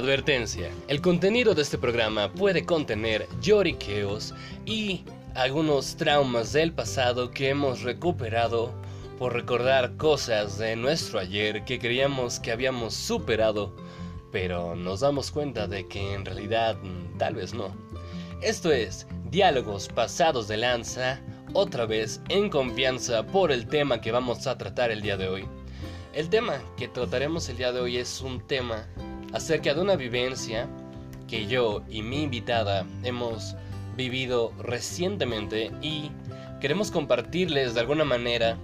Advertencia. El contenido de este programa puede contener lloriqueos y algunos traumas del pasado que hemos recuperado por recordar cosas de nuestro ayer que creíamos que habíamos superado, pero nos damos cuenta de que en realidad mm, tal vez no. Esto es Diálogos Pasados de Lanza, otra vez en confianza por el tema que vamos a tratar el día de hoy. El tema que trataremos el día de hoy es un tema acerca de una vivencia que yo y mi invitada hemos vivido recientemente y queremos compartirles de alguna manera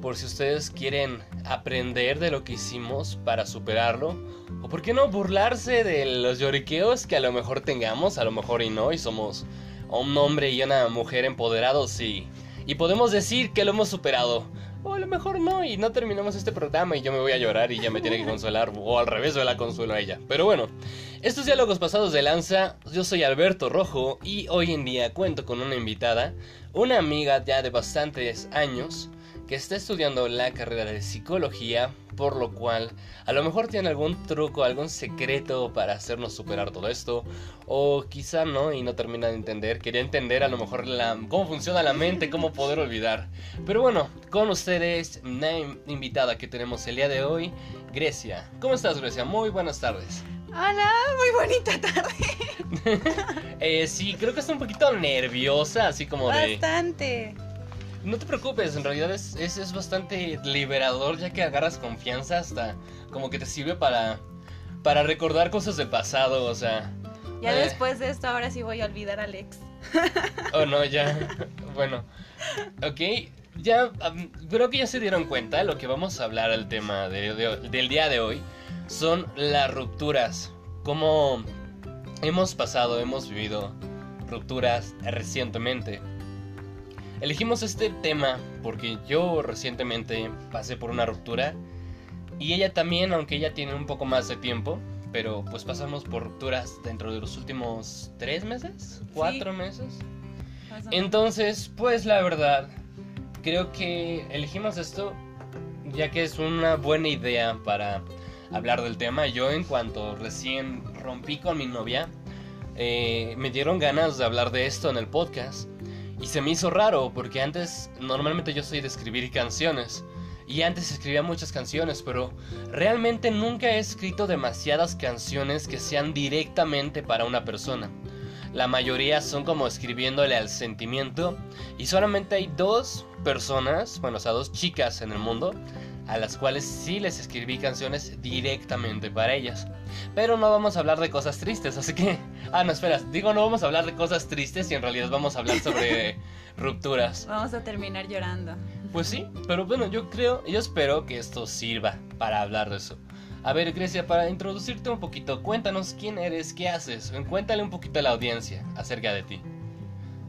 por si ustedes quieren aprender de lo que hicimos para superarlo o por qué no burlarse de los lloriqueos que a lo mejor tengamos, a lo mejor y no, y somos un hombre y una mujer empoderados y, y podemos decir que lo hemos superado. O a lo mejor no, y no terminamos este programa y yo me voy a llorar y ya me tiene que consolar, o al revés, yo la consuelo a ella. Pero bueno, estos diálogos pasados de lanza, yo soy Alberto Rojo y hoy en día cuento con una invitada, una amiga ya de bastantes años, que está estudiando la carrera de psicología, por lo cual a lo mejor tiene algún truco, algún secreto para hacernos superar todo esto, o quizá no y no termina de entender, quería entender a lo mejor la, cómo funciona la mente, cómo poder olvidar. Pero bueno, con ustedes, una invitada que tenemos el día de hoy, Grecia. ¿Cómo estás Grecia? Muy buenas tardes. Hola, muy bonita tarde. eh, sí, creo que está un poquito nerviosa, así como de... Bastante. No te preocupes, en realidad es, es, bastante liberador ya que agarras confianza hasta como que te sirve para, para recordar cosas del pasado, o sea... Ya eh. después de esto ahora sí voy a olvidar a Alex. Oh no, ya. bueno. Ok, ya creo que ya se dieron cuenta, lo que vamos a hablar al tema del día de hoy son las rupturas. Cómo hemos pasado, hemos vivido rupturas recientemente. Elegimos este tema porque yo recientemente pasé por una ruptura y ella también, aunque ella tiene un poco más de tiempo, pero pues pasamos por rupturas dentro de los últimos tres meses, cuatro meses. Entonces, pues la verdad, creo que elegimos esto ya que es una buena idea para hablar del tema. Yo en cuanto recién rompí con mi novia, eh, me dieron ganas de hablar de esto en el podcast. Y se me hizo raro porque antes normalmente yo soy de escribir canciones. Y antes escribía muchas canciones, pero realmente nunca he escrito demasiadas canciones que sean directamente para una persona. La mayoría son como escribiéndole al sentimiento y solamente hay dos personas, bueno, o sea, dos chicas en el mundo a las cuales sí les escribí canciones directamente para ellas. Pero no vamos a hablar de cosas tristes, así que... Ah, no, espera, digo no vamos a hablar de cosas tristes y en realidad vamos a hablar sobre rupturas. Vamos a terminar llorando. Pues sí, pero bueno, yo creo, yo espero que esto sirva para hablar de eso. A ver, Grecia, para introducirte un poquito, cuéntanos quién eres, qué haces, cuéntale un poquito a la audiencia acerca de ti.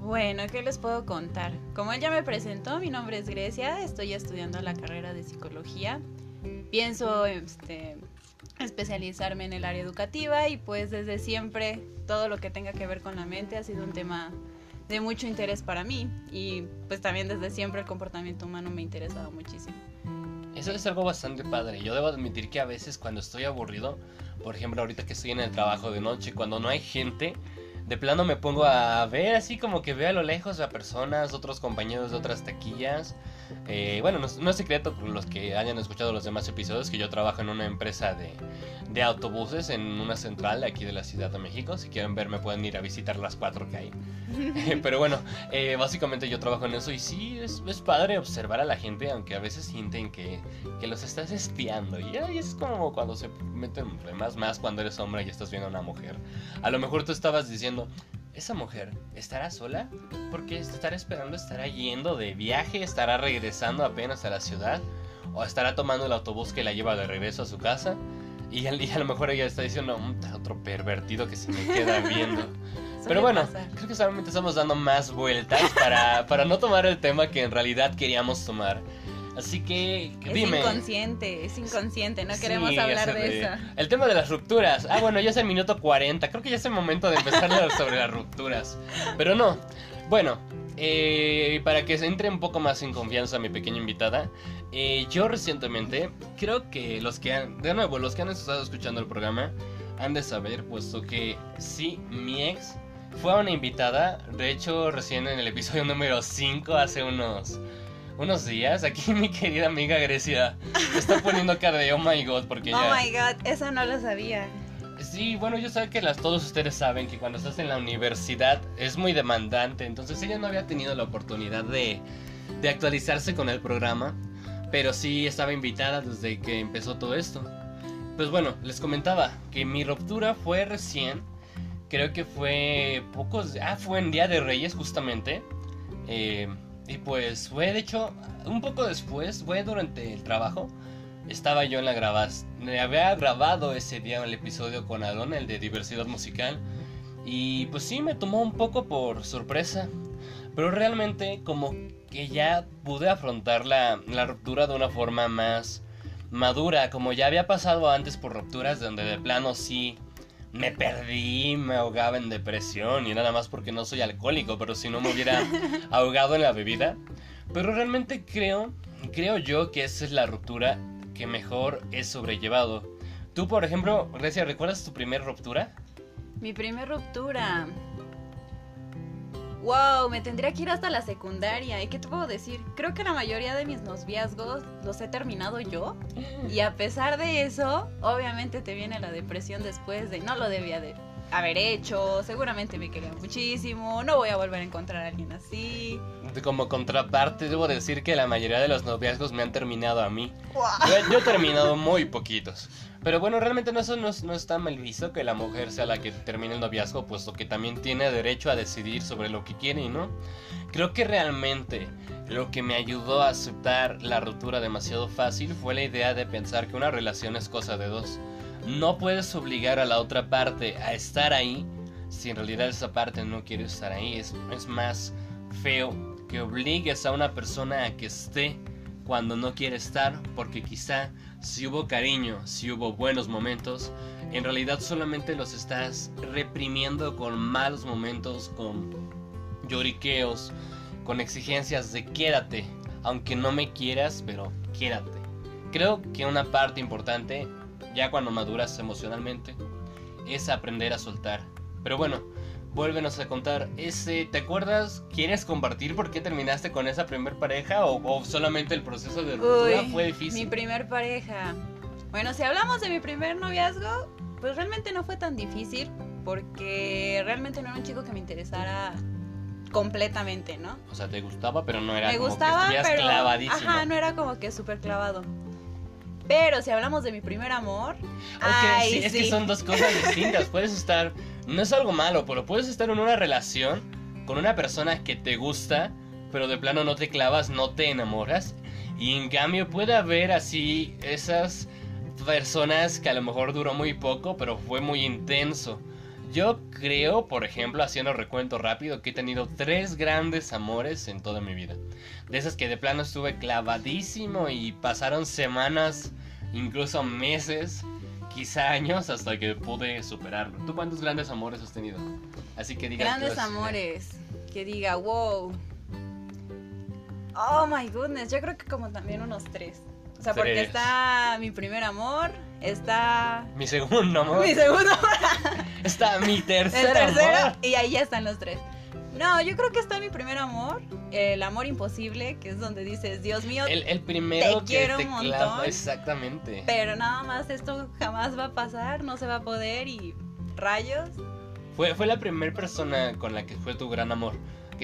Bueno, ¿qué les puedo contar? Como él ya me presentó, mi nombre es Grecia, estoy estudiando la carrera de psicología. Pienso este, especializarme en el área educativa y pues desde siempre todo lo que tenga que ver con la mente ha sido un tema de mucho interés para mí y pues también desde siempre el comportamiento humano me ha interesado muchísimo. Eso es algo bastante padre. Yo debo admitir que a veces cuando estoy aburrido, por ejemplo ahorita que estoy en el trabajo de noche, cuando no hay gente, de plano me pongo a ver así como que veo a lo lejos a personas, otros compañeros de otras taquillas. Eh, bueno, no, es secreto por los que hayan escuchado los demás episodios que yo trabajo en una empresa de, de autobuses en una central aquí de la Ciudad de México. Si quieren verme pueden ir a visitar las cuatro que hay. Pero bueno, eh, básicamente yo trabajo en eso y sí, es, es, padre observar a la gente, aunque a veces sienten que, que los estás espiando. Y, y es como cuando se meten problemas, más cuando eres hombre y estás viendo a una mujer. A lo mejor tú estabas diciendo, ¿esa mujer estará sola? Porque estará esperando, estará yendo de viaje, estará regresando apenas a la ciudad, o estará tomando el autobús que la lleva de regreso a su casa. Y, a lo mejor ella está diciendo, mm, otro pervertido que se me queda viendo. Pero bueno, creo que solamente estamos dando más vueltas para, para no tomar el tema que en realidad queríamos tomar. Así que es dime. Es inconsciente, es inconsciente, no queremos hablar de, eso. El tema de las rupturas. Ah, bueno, ya es el minuto 40. Creo que ya es el momento de empezar a sobre las rupturas. Pero no. Bueno, eh, para que se entre un poco más en confianza mi pequeña invitada, eh, yo recientemente, creo que los que han, de nuevo, los que han estado escuchando el programa, han de saber, puesto que sí, mi ex fue una invitada. De hecho, recién en el episodio número 5, hace unos, unos días, aquí mi querida amiga Grecia está poniendo cara de oh my god, porque Oh ya. my god, eso no lo sabía. Sí, bueno, yo sé que las, todos ustedes saben que cuando estás en la universidad es muy demandante, entonces ella no había tenido la oportunidad de, de actualizarse con el programa, pero sí estaba invitada desde que empezó todo esto. Pues bueno, les comentaba que mi ruptura fue recién, creo que fue pocos, ah, fue en Día de Reyes justamente, eh, y pues fue de hecho un poco después, fue durante el trabajo. Estaba yo en la grabación. Había grabado ese día el episodio con Adon, el de diversidad musical. Y pues sí, me tomó un poco por sorpresa. Pero realmente como que ya pude afrontar la, la ruptura de una forma más madura. Como ya había pasado antes por rupturas donde de plano sí me perdí, me ahogaba en depresión. Y nada más porque no soy alcohólico, pero si no me hubiera ahogado en la bebida. Pero realmente creo, creo yo que esa es la ruptura que mejor es sobrellevado. Tú, por ejemplo, Grecia, ¿recuerdas tu primera ruptura? Mi primer ruptura. Wow, me tendría que ir hasta la secundaria. ¿Y qué te puedo decir? Creo que la mayoría de mis noviazgos los he terminado yo. Y a pesar de eso, obviamente te viene la depresión después de no lo debía de haber hecho. Seguramente me quería muchísimo. No voy a volver a encontrar a alguien así. Como contraparte, debo decir que la mayoría de los noviazgos me han terminado a mí. Yo, yo he terminado muy poquitos. Pero bueno, realmente no, eso no, no está mal visto que la mujer sea la que termine el noviazgo, puesto que también tiene derecho a decidir sobre lo que quiere y no. Creo que realmente lo que me ayudó a aceptar la ruptura demasiado fácil fue la idea de pensar que una relación es cosa de dos. No puedes obligar a la otra parte a estar ahí si en realidad esa parte no quiere estar ahí. Es, es más feo que obligues a una persona a que esté cuando no quiere estar porque quizá si hubo cariño, si hubo buenos momentos, en realidad solamente los estás reprimiendo con malos momentos, con lloriqueos, con exigencias de quédate, aunque no me quieras, pero quédate. Creo que una parte importante, ya cuando maduras emocionalmente, es aprender a soltar. Pero bueno, vuélvenos a contar, ese, ¿te acuerdas? ¿Quieres compartir por qué terminaste con esa primer pareja o, o solamente el proceso de ruptura Uy, fue difícil? Mi primer pareja. Bueno, si hablamos de mi primer noviazgo, pues realmente no fue tan difícil porque realmente no era un chico que me interesara completamente, ¿no? O sea, te gustaba, pero no era me como gustaba, que pero clavadísimo. ajá, no era como que súper clavado. Pero si hablamos de mi primer amor, Ok, ay, sí, es que son dos cosas distintas. Puedes estar, no es algo malo, pero puedes estar en una relación con una persona que te gusta, pero de plano no te clavas, no te enamoras. Y en cambio puede haber así esas personas que a lo mejor duró muy poco, pero fue muy intenso. Yo creo, por ejemplo, haciendo recuento rápido, que he tenido tres grandes amores en toda mi vida. De esas que de plano estuve clavadísimo y pasaron semanas, incluso meses, quizá años, hasta que pude superarlo. ¿Tú cuántos grandes amores has tenido? Así que digas grandes que amores, que diga, wow. Oh my goodness, yo creo que como también unos tres. O sea, porque está mi primer amor, está Mi segundo amor. mi segundo amor, Está mi el tercer tercero, amor. y ahí ya están los tres. No, yo creo que está mi primer amor, el amor imposible, que es donde dices, Dios mío, El, el primero Te que quiero te un clava, montón. exactamente. pero nada más esto jamás va a pasar, no se va a poder y rayos. Fue, fue la primera persona con la que fue tu gran amor.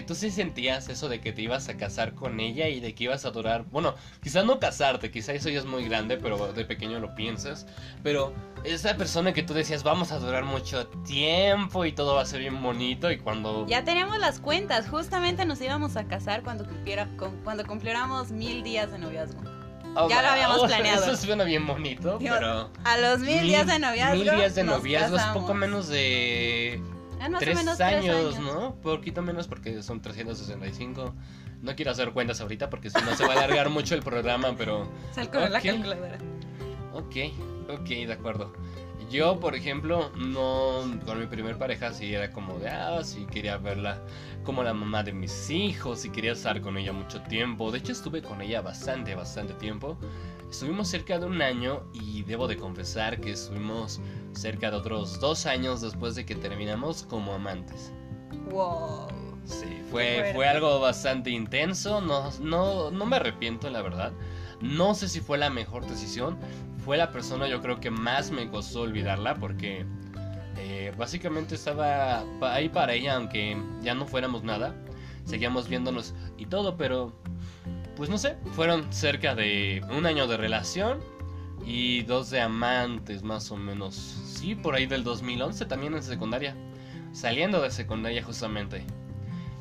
Tú sí sentías eso de que te ibas a casar con ella y de que ibas a durar. Bueno, quizás no casarte, quizás eso ya es muy grande, pero de pequeño lo piensas. Pero esa persona que tú decías, vamos a durar mucho tiempo y todo va a ser bien bonito. Y cuando. Ya teníamos las cuentas, justamente nos íbamos a casar cuando, cumpliera, cuando cumpliéramos mil días de noviazgo. Oh, ya lo habíamos planeado. Eso suena bien bonito, pero. A los mil, días de noviazgo. Mil días de noviazgo es poco menos de. Ah, más o tres, menos años, tres años, ¿no? Poquito menos porque son 365. No quiero hacer cuentas ahorita porque si no se va a alargar mucho el programa, pero... Sal con la Ok. calculadora. Ok, ok, de acuerdo. Yo, por ejemplo, no... Con mi primer pareja sí era como de... Ah, sí quería verla como la mamá de mis hijos y quería estar con ella mucho tiempo. De hecho, estuve con ella bastante, bastante tiempo. Estuvimos cerca de un año y debo de confesar que estuvimos cerca de otros dos años después de que terminamos como amantes. Wow. Sí, fue, fue algo bastante intenso, no, no, no me arrepiento la verdad. No sé si fue la mejor decisión, fue la persona yo creo que más me costó olvidarla porque eh, básicamente estaba ahí para ella aunque ya no fuéramos nada. Seguíamos viéndonos y todo, pero pues no sé, fueron cerca de un año de relación y dos de amantes más o menos. Sí, por ahí del 2011 también en secundaria. Saliendo de secundaria justamente.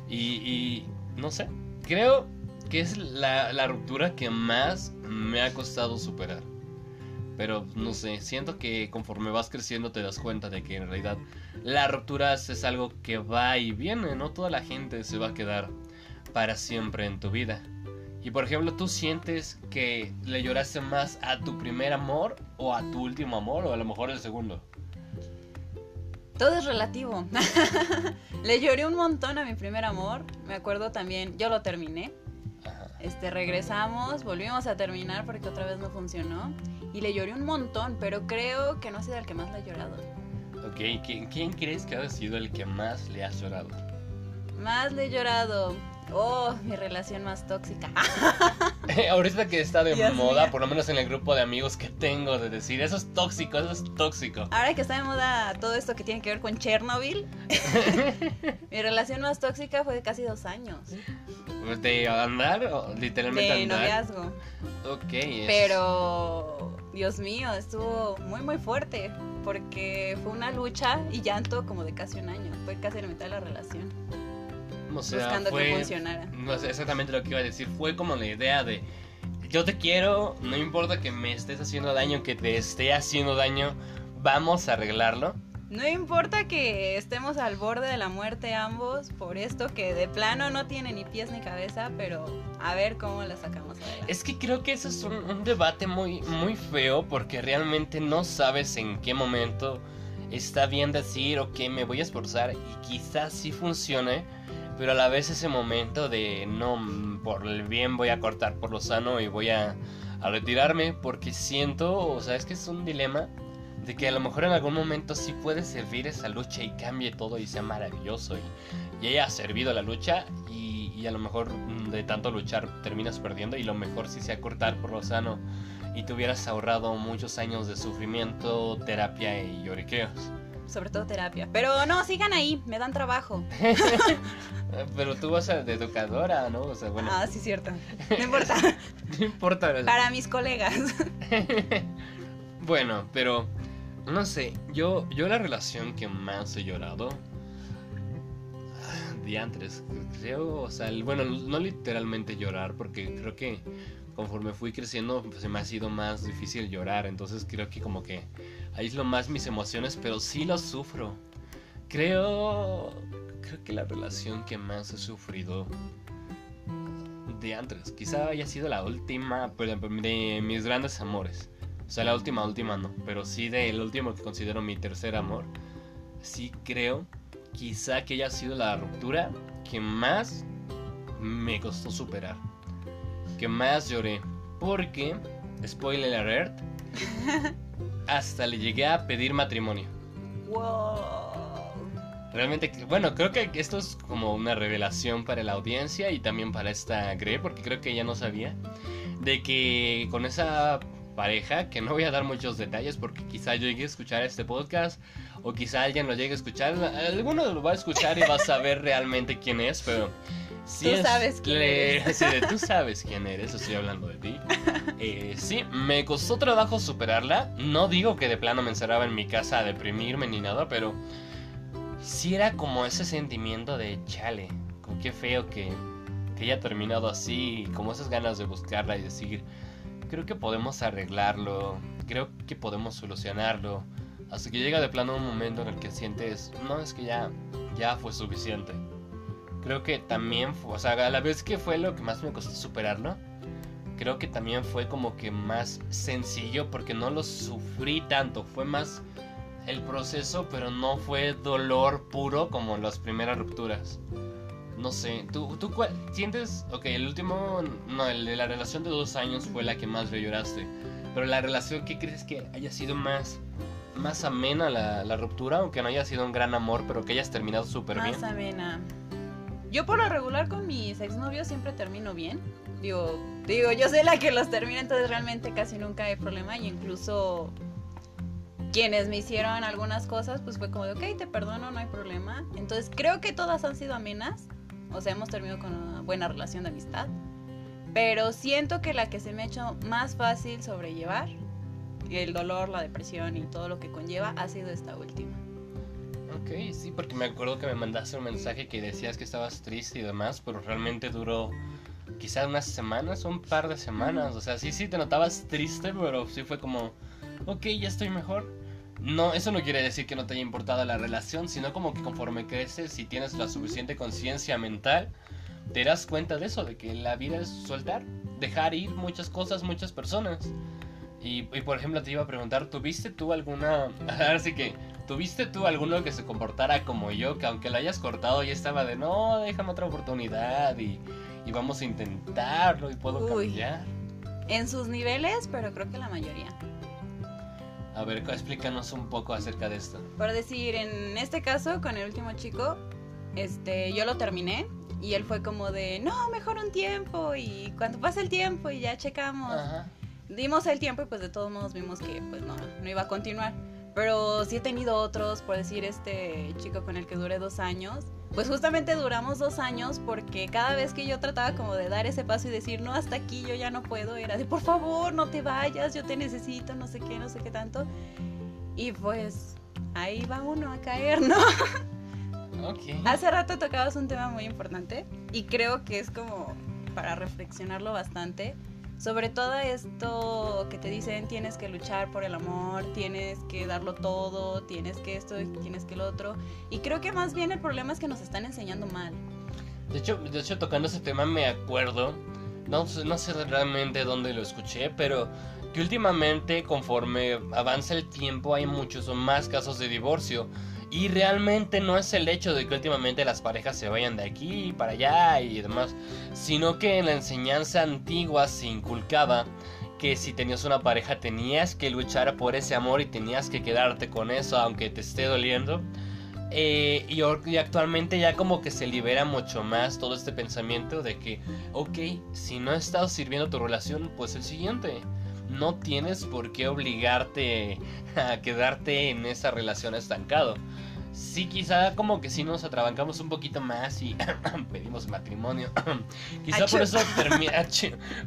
Y, no sé, creo que es la, la ruptura que más me ha costado superar. Pero no sé, siento que conforme vas creciendo te das cuenta de que en realidad la ruptura es algo que va y viene, no toda la gente se va a quedar para siempre en tu vida. Y por ejemplo, ¿tú sientes que le lloraste más a tu primer amor o a tu último amor o a lo mejor el segundo? Todo es relativo. le lloré un montón a mi primer amor. Me acuerdo también, yo lo terminé. Este, regresamos, volvimos a terminar porque otra vez no funcionó. Y le lloré un montón, pero creo que no ha sido el que más le ha llorado. Ok, ¿quién, quién crees que ha sido el que más le ha llorado? Más le he llorado. Oh, mi relación más tóxica. Ahorita que está de moda, por lo menos en el grupo de amigos que tengo, de decir, eso es tóxico, eso es tóxico. Ahora que está de moda todo esto que tiene que ver con Chernobyl, mi relación más tóxica fue de casi dos años. ¿De andar o literalmente de noviazgo. Ok. Pero, Dios mío, estuvo muy, muy fuerte. Porque fue una lucha y llanto como de casi un año. Fue casi la mitad de la relación buscando que funcionara. No sé exactamente lo que iba a decir. Fue como la idea de yo te quiero, no importa que me estés haciendo daño, que te esté haciendo daño, vamos a arreglarlo. No importa que estemos al borde de la muerte ambos por esto que de plano no tiene ni pies ni cabeza, pero a ver cómo la sacamos adelante. Es que creo que eso es un, un debate muy, muy feo porque realmente no sabes en qué momento está bien decir, ok, me voy a esforzar y quizás sí funcione, pero a la vez ese momento de no, por el bien voy a cortar por lo sano y voy a, retirarme porque siento, o sea, es que es un dilema de que a lo mejor en algún momento sí puede servir esa lucha y cambie todo y sea maravilloso y, y haya servido la lucha y, y, a lo mejor de tanto luchar terminas perdiendo y lo mejor sí sea cortar por lo sano y te hubieras ahorrado muchos años de sufrimiento, terapia y lloriqueos sobre todo terapia. Pero no, sigan ahí, me dan trabajo. Pero tú vas a de educadora, ¿no? O sea, bueno. Ah, sí, cierto. No importa. no importa. Para mis colegas. bueno, pero no sé, yo yo la relación que más he llorado diantres, creo, o sea, bueno, no literalmente llorar porque creo que conforme fui creciendo pues, se me ha sido más difícil llorar, entonces creo que como que aíslo más mis emociones, pero sí lo sufro. Creo creo que la relación que más he sufrido de antes, quizá haya sido la última de mis grandes amores. O sea, la última, última no, pero sí del último que considero mi tercer amor. Sí creo, quizá que haya sido la ruptura que más me costó superar que más lloré. Porque, spoiler alert, hasta le llegué a pedir matrimonio. Wow. Realmente, bueno, creo que esto es como una revelación para la audiencia y también para esta Gre, porque creo que ella no sabía, de que con esa pareja, que no voy a dar muchos detalles porque quizá yo llegue a escuchar este podcast o quizá alguien lo llegue a escuchar, alguno lo va a escuchar y va a saber realmente quién es, pero tú sabes quién eres. tú sabes quién eres, estoy hablando de ti. Eh, sí, me costó trabajo superarla. No digo que de plano me encerraba en mi casa a deprimirme ni nada, pero sí era como ese sentimiento de chale, con qué feo que, que haya terminado así, como esas ganas de buscarla y decir, creo que podemos arreglarlo, creo que podemos solucionarlo. Hasta que llega de plano un momento en el que sientes, no, es que ya, ya fue suficiente creo que también, fue, o sea, a la vez que fue lo que más me costó superarlo, creo que también fue como que más sencillo porque no lo sufrí tanto, fue más el proceso, pero no fue dolor puro como las primeras rupturas. No sé, ¿tú, tú cuál, sientes, ok, el último, no, el de la relación de dos años fue la que más le lloraste, pero la relación, ¿qué crees que haya sido más, más amena la, la ruptura, aunque no haya sido un gran amor, pero que hayas terminado súper bien? Más amena. Yo por lo regular con mis exnovios siempre termino bien. Digo, digo, yo soy la que los termina, entonces realmente casi nunca hay problema y incluso quienes me hicieron algunas cosas, pues fue como de, ok, te perdono, no hay problema. Entonces creo que todas han sido amenas. O sea, hemos terminado con una buena relación de amistad. Pero siento que la que se me ha hecho más fácil sobrellevar, el dolor, la depresión y todo lo que conlleva, ha sido esta última. Ok, sí, porque me acuerdo que me mandaste un mensaje que decías que estabas triste y demás, pero realmente duró quizás unas semanas, un par de semanas. O sea, sí, sí, te notabas triste, pero sí fue como, ok, ya estoy mejor. No, eso no quiere decir que no te haya importado la relación, sino como que conforme creces y tienes la suficiente conciencia mental, te das cuenta de eso, de que la vida es soltar, dejar ir muchas cosas, muchas personas. Y, por ejemplo, te iba a preguntar, ¿tuviste tú alguna... Ahora sí que, ¿tuviste tú alguno que se comportara como yo, que aunque lo hayas cortado ya estaba de, no, déjame otra oportunidad y, y vamos a intentarlo y puedo cambiar? En sus niveles, pero creo que la mayoría. A ver, explícanos un poco acerca de esto. Por decir, en este caso, con el último chico, este, yo lo terminé y él fue como de, no, mejor un tiempo y cuando pase el tiempo y ya checamos. Dimos el tiempo y pues de todos modos vimos que pues no, no iba a continuar. Pero sí he tenido otros, por decir, este chico con el que duré dos años. Pues justamente duramos dos años porque cada vez que yo trataba como de dar ese paso y decir, no, hasta aquí yo ya no puedo, era de, por favor, no te vayas, yo te necesito, no sé qué, no sé qué tanto. Y pues ahí va uno a caer, ¿no? Okay. Hace rato tocabas un tema muy importante y creo que es como para reflexionarlo bastante sobre todo esto que te dicen tienes que luchar por el amor, tienes que darlo todo, tienes que esto, tienes que lo otro. Y creo que más bien el problema es que nos están enseñando mal. De hecho, de hecho tocando ese tema me acuerdo, no, no sé realmente dónde lo escuché, pero que últimamente conforme avanza el tiempo hay muchos o más casos de divorcio. Y realmente no es el hecho de que últimamente las parejas se vayan de aquí para allá y demás, sino que en la enseñanza antigua se inculcaba que si tenías una pareja tenías que luchar por ese amor y tenías que quedarte con eso aunque te esté doliendo. Eh, y, y, actualmente ya como que se libera mucho más todo este pensamiento de que, ok, si no estás sirviendo tu relación, pues el siguiente. No tienes por qué obligarte a quedarte en esa relación estancado sí, quizá como que sí nos atrabancamos un poquito más y pedimos matrimonio. quizá por eso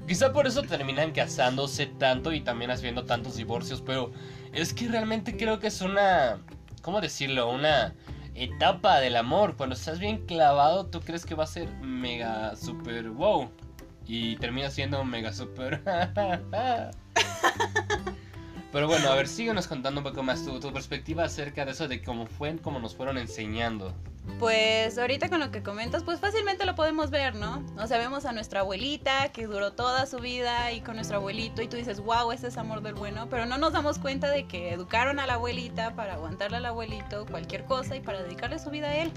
quizá por eso terminan casándose tanto y también haciendo tantos divorcios, pero es que realmente creo que es una ¿cómo decirlo? Una etapa del amor. Cuando estás bien clavado, tú crees que va a ser mega super wow y termina siendo mega super Pero bueno, a ver, síguenos contando un poco más tu, tu perspectiva acerca de eso, de cómo fue, cómo nos fueron enseñando. Pues ahorita con lo que comentas, pues fácilmente lo podemos ver, ¿no? O sea, vemos a nuestra abuelita que duró toda su vida y con nuestro abuelito y tú dices, wow, ese es amor del bueno, pero no nos damos cuenta de que educaron a la abuelita para aguantarle al abuelito cualquier cosa y para dedicarle su vida a él.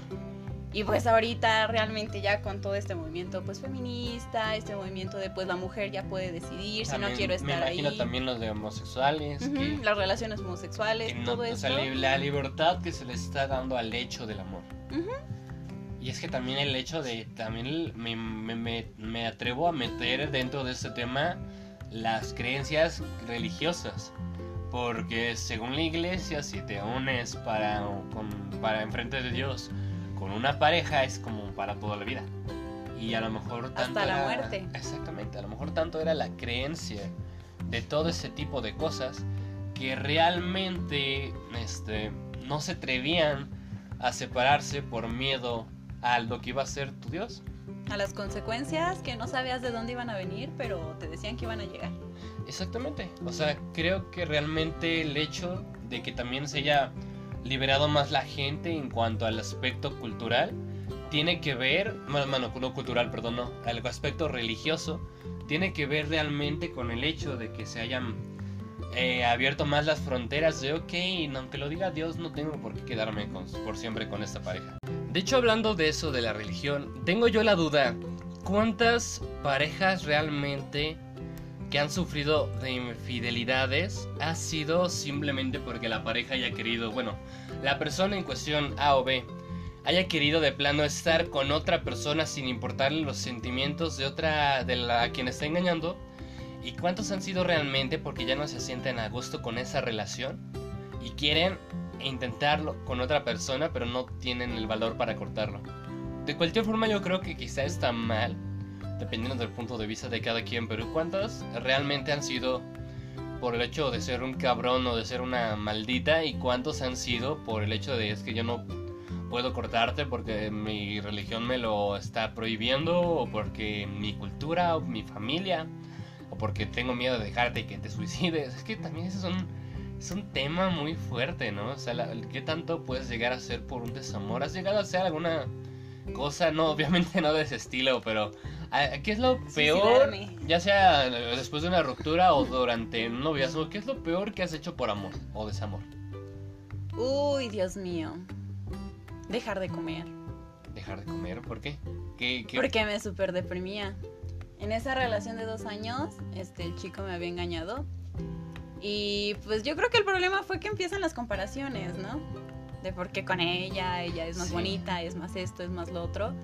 Y pues ahorita realmente ya con todo este movimiento pues feminista, este movimiento de pues la mujer ya puede decidir si no quiero estar me imagino también los de homosexuales. las relaciones homosexuales, todo eso. la libertad que se le está dando al hecho del amor. Y es que también el hecho de, también me, me, me, atrevo a meter dentro de este tema las creencias religiosas. Porque según la iglesia, si te unes para, con, para enfrente de Dios, con una pareja es como para toda la vida. Y a lo mejor tanto Hasta la muerte. Exactamente, a lo mejor tanto era la creencia de todo ese tipo de cosas que realmente este, no se atrevían a separarse por miedo a lo que iba a ser tu Dios. A las consecuencias que no sabías de dónde iban a venir, pero te decían que iban a llegar. Exactamente. O sea, creo que realmente el hecho de que también se haya liberado más la gente en cuanto al aspecto cultural. Tiene que ver, bueno, no cultural, perdón, no, el aspecto religioso. Tiene que ver realmente con el hecho de que se hayan eh, abierto más las fronteras de, ok, aunque lo diga Dios, no tengo por qué quedarme con, por siempre con esta pareja. De hecho, hablando de eso, de la religión, tengo yo la duda, ¿cuántas parejas realmente que han sufrido de infidelidades ha sido simplemente porque la pareja haya querido, bueno, la persona en cuestión A o B haya querido de plano estar con otra persona sin importarle los sentimientos de otra de la a quien está engañando y cuántos han sido realmente porque ya no se sienten a gusto con esa relación y quieren intentarlo con otra persona pero no tienen el valor para cortarlo. De cualquier forma yo creo que quizá está mal, dependiendo del punto de vista de cada quien, pero ¿cuántas realmente han sido por el hecho de ser un cabrón o de ser una maldita y cuántos han sido por el hecho de es que yo no puedo cortarte porque mi religión me lo está prohibiendo o porque mi cultura o mi familia o porque tengo miedo de dejarte y que te suicides. Es que también eso es un, es un tema muy fuerte, ¿no? O sea, ¿qué tanto puedes llegar a hacer por un desamor? ¿Has llegado a hacer alguna cosa? No, obviamente no de ese estilo, pero ¿qué es lo peor? Ya sea después de una ruptura o durante un noviazgo, ¿qué es lo peor que has hecho por amor o desamor? Uy, Dios mío. Dejar de comer. ¿Dejar de comer? ¿Por qué? Porque me súper deprimía. En esa relación de dos años, este, el chico me había engañado. Y pues yo creo que el problema fue que empiezan las comparaciones, ¿no? De por qué con ella, ella es más bonita, es más esto, es más lo otro.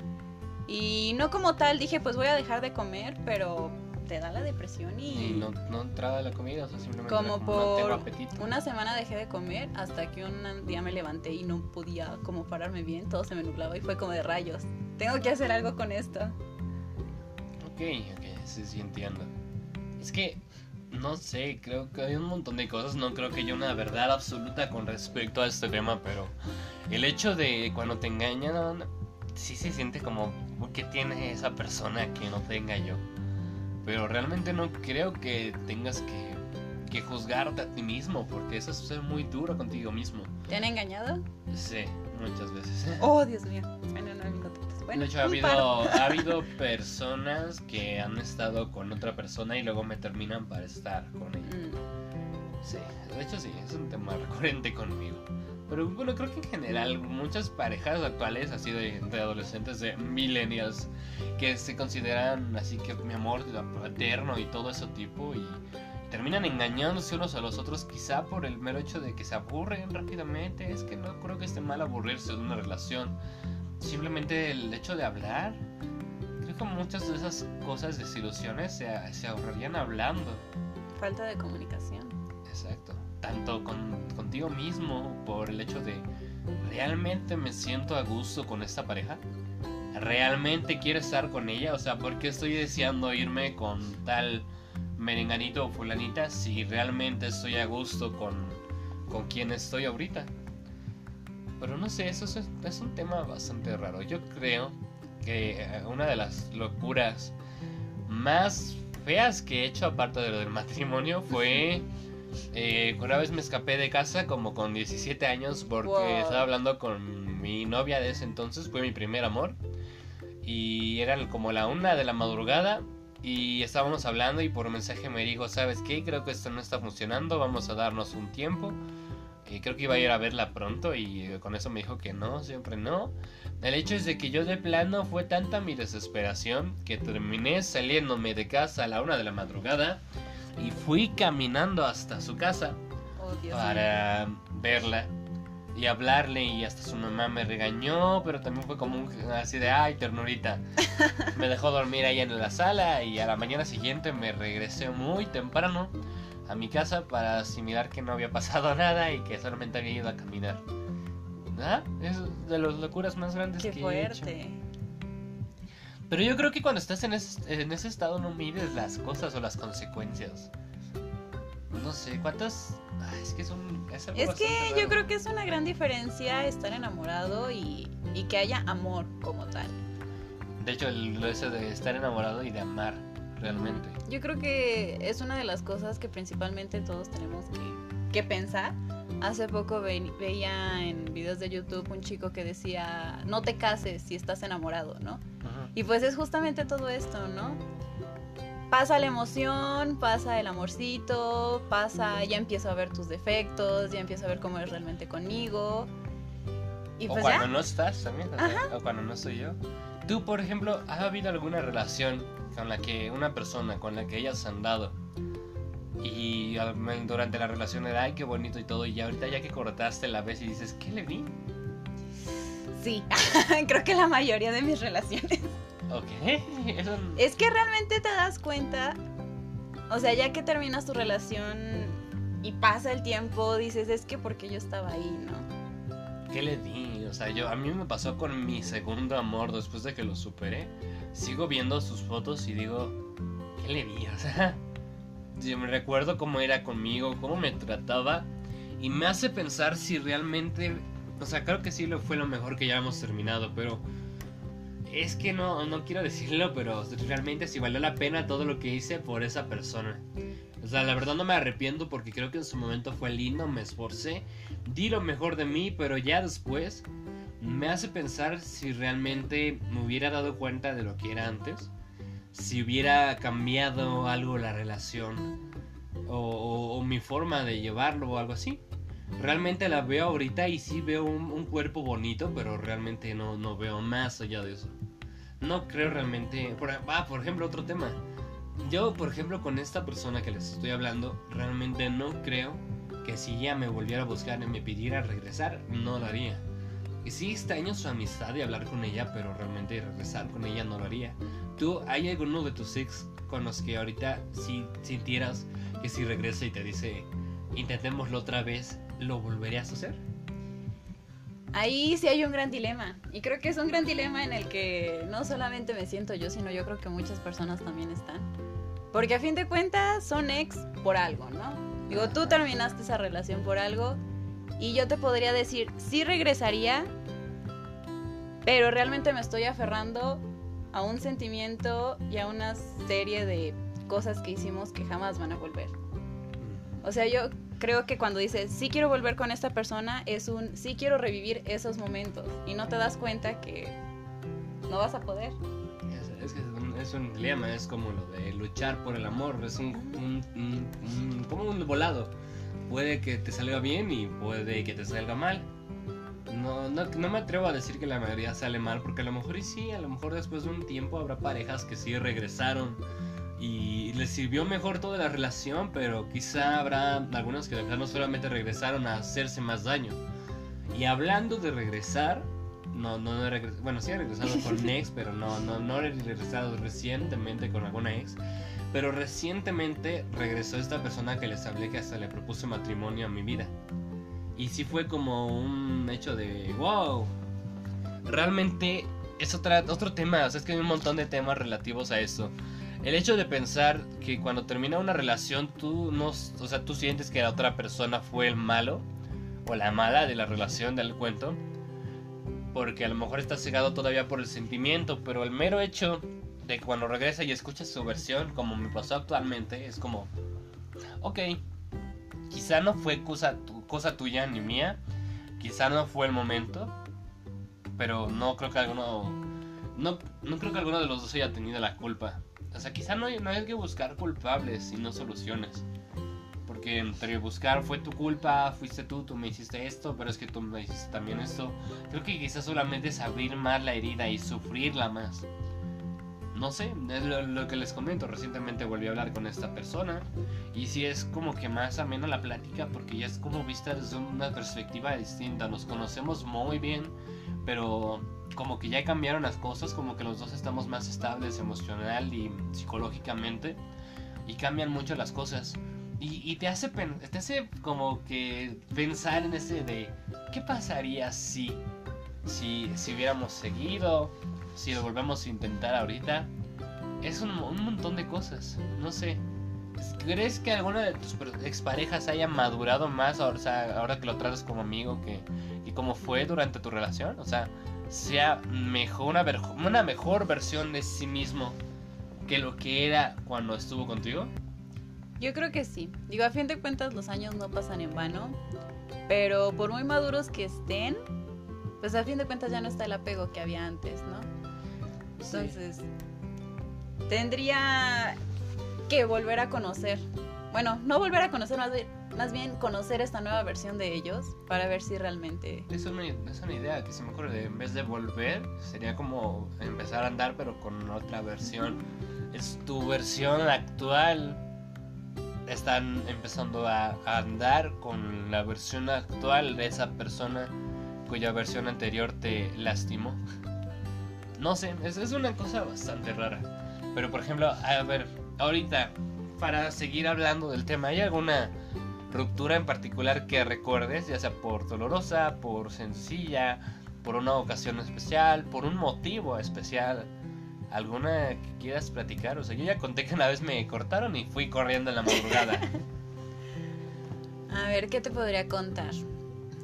Y no como tal, dije, pues voy a dejar de comer, pero te da la depresión y... no, no entraba la comida, o sea, simplemente como por una semana dejé de comer hasta que un día me levanté y no podía como pararme bien, todo se me nublaba y fue como de rayos. Tengo que hacer algo con esto. Ok, ok, sí, sí entiendo. Es que, no sé, creo que hay un montón de cosas, no creo que haya una verdad absoluta con respecto a este tema, pero el hecho de cuando te engañan, sí se siente como, ¿qué tiene esa persona que no tenga yo? Pero realmente no creo que tengas que, que juzgarte a ti mismo, porque eso es ser muy duro contigo mismo. ¿Te han engañado? Sí, muchas veces. Oh, Dios mío. Bueno, de hecho, ha habido, ha habido personas que han estado con otra persona y luego me terminan para estar con ella. Mm. Sí, de hecho sí, es un tema recurrente conmigo. Pero bueno, creo que en general muchas parejas actuales, así de, adolescentes, de millennials, que se consideran así que mi amor eterno y todo ese tipo, y, terminan engañándose unos a los otros, quizá por el mero hecho de que se aburren rápidamente. Es que no creo que esté mal aburrirse de una relación. Simplemente el hecho de hablar. Creo que muchas de esas cosas, desilusiones, se, se ahorrarían hablando. Falta de comunicación. Exacto tanto con, contigo mismo por el hecho de realmente me siento a gusto con esta pareja. ¿Realmente quiero estar con ella? O sea, ¿por qué estoy deseando irme con tal merenganito o fulanita si realmente estoy a gusto con, con quien estoy ahorita? Pero no sé, eso es, es un tema bastante raro. Yo creo que eh, una de las locuras más feas que he hecho aparte de lo del matrimonio fue eh, una vez me escapé de casa como con 17 años porque estaba hablando con mi novia de ese entonces, fue mi primer amor. Y era como la una de la madrugada y estábamos hablando y por mensaje me dijo, ¿sabes qué? Creo que esto no está funcionando, vamos a darnos un tiempo. Y creo que iba a ir a verla pronto y con eso me dijo que no, siempre no. El hecho es de que yo de plano fue tanta mi desesperación que terminé saliéndome de casa a la una de la madrugada y fui caminando hasta su casa oh, para verla y hablarle y hasta su mamá me regañó, pero también fue como un, así de, ay, ternurita. me dejó dormir ahí en la sala y a la mañana siguiente me regresé muy temprano a mi casa para asimilar que no había pasado nada y que solamente había ido a caminar. ¿Ah? Es de las locuras más grandes Qué que fuerte. he hecho. Pero yo creo que cuando estás en ese, en ese estado no mides las cosas o las consecuencias. No sé, ¿cuántas? es que es un... Es, que yo creo que es una gran diferencia estar enamorado y, y que haya amor como tal. De hecho, lo de estar enamorado y de amar realmente. Yo creo que es una de las cosas que principalmente todos tenemos que, que pensar. Hace poco veía en videos de YouTube un chico que decía, no te cases si estás enamorado, ¿no? Y pues es justamente todo esto, ¿no? Pasa la emoción, pasa el amorcito, pasa, ya empiezo a ver tus defectos, ya empiezo a ver cómo eres realmente conmigo. Y o pues cuando ya. no estás también, o, sea, o cuando no estoy yo. Tú, por ejemplo, ¿ha habido alguna relación con la que una persona con la que hayas andado y durante la relación era, ay, qué bonito y todo, y ahorita ya que cortaste la vez y dices, ¿qué le vi? Sí, creo que la mayoría de mis relaciones. Ok, eso... Es que realmente te das cuenta, o sea, ya que terminas tu relación y pasa el tiempo, dices, es que porque yo estaba ahí, ¿no? ¿Qué le di? O sea, yo a mí me pasó con mi segundo amor después de que lo superé. Sigo viendo sus fotos y digo, ¿qué le di? O sea, yo me recuerdo cómo era conmigo, cómo me trataba y me hace pensar si realmente, o sea, creo que sí lo fue lo mejor que ya hemos terminado, pero es que no no quiero decirlo, pero realmente si valió la pena todo lo que hice por esa persona. O sea, la verdad no me arrepiento porque creo que en su momento fue lindo, me esforcé, di lo mejor de mí, pero ya después me hace pensar si realmente me hubiera dado cuenta de lo que era antes, si hubiera cambiado algo la relación o, mi forma de llevarlo o algo así. Realmente la veo ahorita y sí veo un, un cuerpo bonito, pero realmente no, no veo más allá de eso. No creo realmente... Por, ah, por ejemplo, otro tema. Yo, por ejemplo, con esta persona que les estoy hablando, realmente no creo que si ella me volviera a buscar y me pidiera regresar, no lo haría. Y sí extraño su amistad y hablar con ella, pero realmente regresar con ella no lo haría. ¿Tú hay alguno de tus ex con los que ahorita si sintieras que si regresa y te dice intentémoslo otra vez, lo volverías a hacer? Ahí sí hay un gran dilema. Y creo que es un gran dilema en el que no solamente me siento yo, sino yo creo que muchas personas también están. Porque a fin de cuentas son ex por algo, ¿no? Digo, tú terminaste esa relación por algo y yo te podría decir, sí regresaría, pero realmente me estoy aferrando a un sentimiento y a una serie de cosas que hicimos que jamás van a volver. O sea, yo creo que cuando dices sí quiero volver con esta persona es un sí quiero revivir esos momentos y no te das cuenta que no vas a poder. Es, es que es un, es un dilema, es como lo de luchar por el amor, es un, un- un- un- como un volado. Puede que te salga bien y puede que te salga mal. No, no, no me atrevo a decir que la mayoría sale mal, porque a lo mejor y sí, a lo mejor después de un tiempo habrá parejas que sí regresaron y les sirvió mejor toda la relación, pero quizá habrá algunos que de verdad no solamente regresaron a hacerse más daño. Y hablando de regresar, no, no, he regresado, bueno, sí he regresado con ex, pero no, no, no he regresado recientemente con alguna ex. Pero recientemente regresó esta persona que les hablé que hasta le propuse matrimonio a mi vida. Y sí fue como un hecho de wow. Realmente es otra, otro tema, o sea, es que hay un montón de temas relativos a eso. El hecho de pensar que cuando termina una relación tú no, o sea, tú sientes que la otra persona fue el malo o la mala de la relación del cuento, porque a lo mejor estás cegado todavía por el sentimiento, pero el mero hecho de que cuando regresa y escuchas su versión, como me pasó actualmente, es como, ok, quizá no fue cosa, cosa tuya ni mía, quizá no fue el momento, pero no creo que alguno, no, no creo que alguno de los dos haya tenido la culpa. O sea, quizá no hay, no hay que buscar culpables, sino soluciones. Porque entre buscar fue tu culpa, fuiste tú, tú me hiciste esto, pero es que tú me hiciste también esto. Creo que quizás solamente es abrir más la herida y sufrirla más. No sé, es lo, lo que les comento. Recientemente volví a hablar con esta persona. Y sí es como que más amena la plática porque ya es como vista desde una perspectiva distinta. Nos conocemos muy bien, pero como que ya cambiaron las cosas, como que los dos estamos más estables emocional y psicológicamente. Y cambian mucho las cosas. Y, te, hace te hace como que pensar en ese de, ¿qué pasaría si, si, si hubiéramos seguido? Si lo volvemos a intentar ahorita. Es un, un montón de cosas, no sé. ¿Crees que alguna de tus exparejas haya madurado más ahora, o sea, ahora que lo tratas como amigo que, que como fue durante tu relación? O sea, sea mejor, una, una mejor versión de sí mismo que lo que era cuando estuvo contigo. Yo creo que sí. Digo, a fin de cuentas los años no pasan en vano, pero por muy maduros que estén, pues a fin de cuentas ya no está el apego que había antes, ¿no? Entonces, tendría que volver a conocer bueno, no volver a conocer, más bien, más bien conocer esta nueva versión de ellos para ver si realmente... Es una, es una idea que se me ocurre, de, en vez de volver, sería como empezar a andar pero con otra versión. Es tu versión actual. Están empezando a, andar con la versión actual de esa persona cuya versión anterior te lastimó. No sé, es, es una cosa bastante rara. Pero por ejemplo, a ver, ahorita, para seguir hablando del tema, ¿hay alguna ruptura en particular que recuerdes, ya sea por dolorosa, por sencilla, por una ocasión especial, por un motivo especial? ¿Alguna que quieras platicar? O sea, yo ya conté que una vez me cortaron y fui corriendo en la madrugada. A ver, ¿qué te podría contar?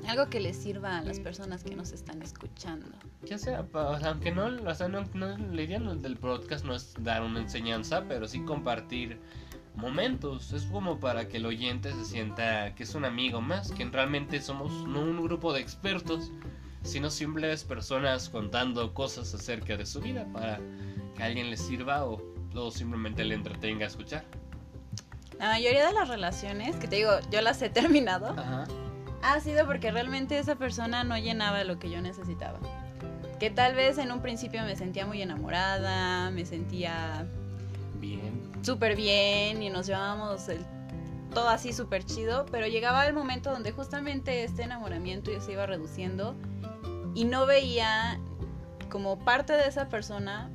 Algo que les sirva a las personas que nos están escuchando. Ya sea, o sea, aunque no, o sea, no, no, la idea del podcast no es dar una enseñanza, pero sí compartir momentos. Es como para que el oyente se sienta que es un amigo más, que realmente somos no un grupo de expertos, sino simples personas contando cosas acerca de su vida para que alguien le sirva o, o simplemente le entretenga a escuchar. La mayoría de las relaciones, que te digo, yo las he terminado, Ajá. ha sido porque realmente esa persona no llenaba lo que yo necesitaba. Que tal vez en un principio me sentía muy enamorada, me sentía Bien. súper bien y nos llevábamos el- todo así súper chido, pero llegaba el momento donde justamente este enamoramiento ya se iba reduciendo y no veía como parte de esa persona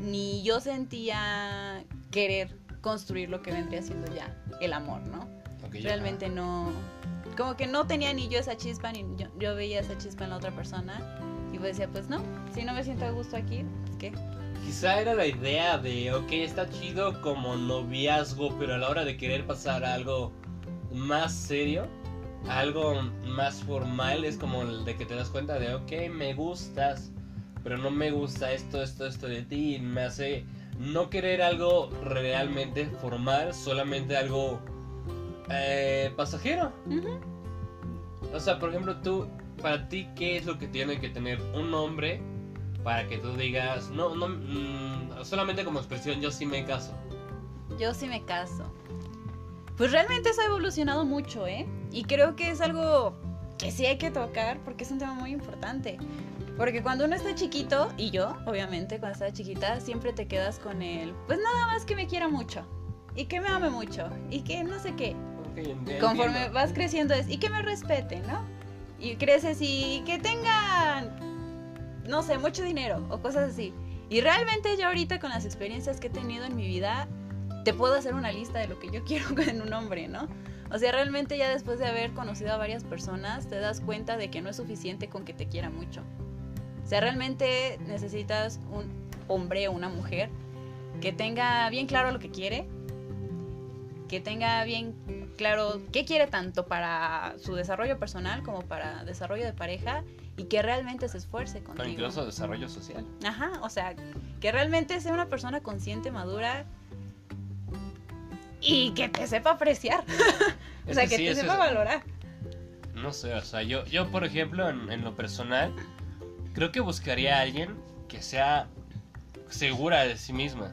ni yo sentía querer construir lo que vendría siendo ya el amor, ¿no? Ok, ya. Realmente no, como que no tenía ni yo esa chispa, ni yo, yo veía esa chispa en la otra persona y pues decía, pues no, si no me siento a gusto aquí, pues qué. Quizá era la idea de, ok, está chido como noviazgo, pero a la hora de querer pasar a algo más serio, algo más formal, es como el de que te das cuenta de, ok, me gustas, pero no me gusta esto, esto, esto de ti, y me hace no querer algo realmente formal, solamente algo eh, pasajero. O sea, por ejemplo, tú, para ti, ¿qué es lo que tiene que tener un hombre para que tú digas, no, no, mm, solamente como expresión, yo sí me caso? Yo sí me caso. Pues realmente eso ha evolucionado mucho, ¿eh? Y creo que es algo que sí hay que tocar porque es un tema muy importante. Porque cuando uno está chiquito, y yo, obviamente, cuando estaba chiquita, siempre te quedas con el, pues nada más que me quiera mucho. Y que me ame mucho. Y que no sé qué. Ok, ent- Conforme entiendo. vas creciendo es, y que me respete, ¿no? Y creces y que tenga, no sé, mucho dinero o cosas así. Y realmente yo ahorita con las experiencias que he tenido en mi vida, te puedo hacer una lista de lo que yo quiero en un hombre, ¿no? O sea, realmente ya después de haber conocido a varias personas, te das cuenta de que no es suficiente con que te quiera mucho. O sea, realmente necesitas un hombre o una mujer que tenga bien claro lo que quiere, que tenga bien claro qué quiere tanto para su desarrollo personal como para desarrollo de pareja y que realmente se esfuerce contigo. incluso desarrollo social. Ajá, o sea, que realmente sea una persona consciente, madura y que te sepa apreciar. o sea, que sí, te sepa valorar. No sé, o sea, yo, yo por ejemplo, en, en lo personal, creo que buscaría a alguien que sea segura de sí misma.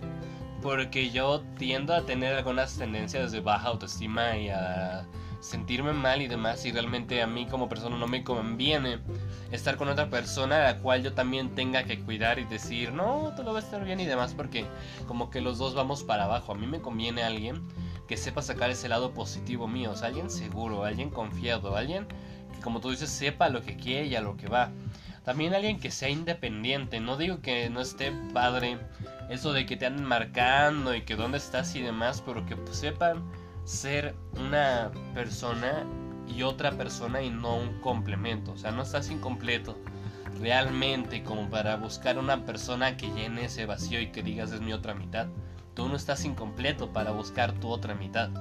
Porque yo tiendo a tener algunas tendencias de baja autoestima y a sentirme mal y demás. Y realmente a mí como persona no me conviene estar con otra persona a la cual yo también tenga que cuidar y decir, no, todo va a estar bien y demás. Porque como que los dos vamos para abajo. A mí me conviene alguien que sepa sacar ese lado positivo mío. O alguien seguro, alguien confiado, alguien que como tú dices sepa lo que quiere y a lo que va. También alguien que sea independiente. No digo que no esté padre eso de que te anden marcando y que dónde estás y demás, pero que pues, sepan ser una persona y otra persona y no un complemento. O sea, no estás incompleto realmente como para buscar una persona que llene ese vacío y que digas es mi otra mitad. Tú no estás incompleto para buscar tu otra mitad.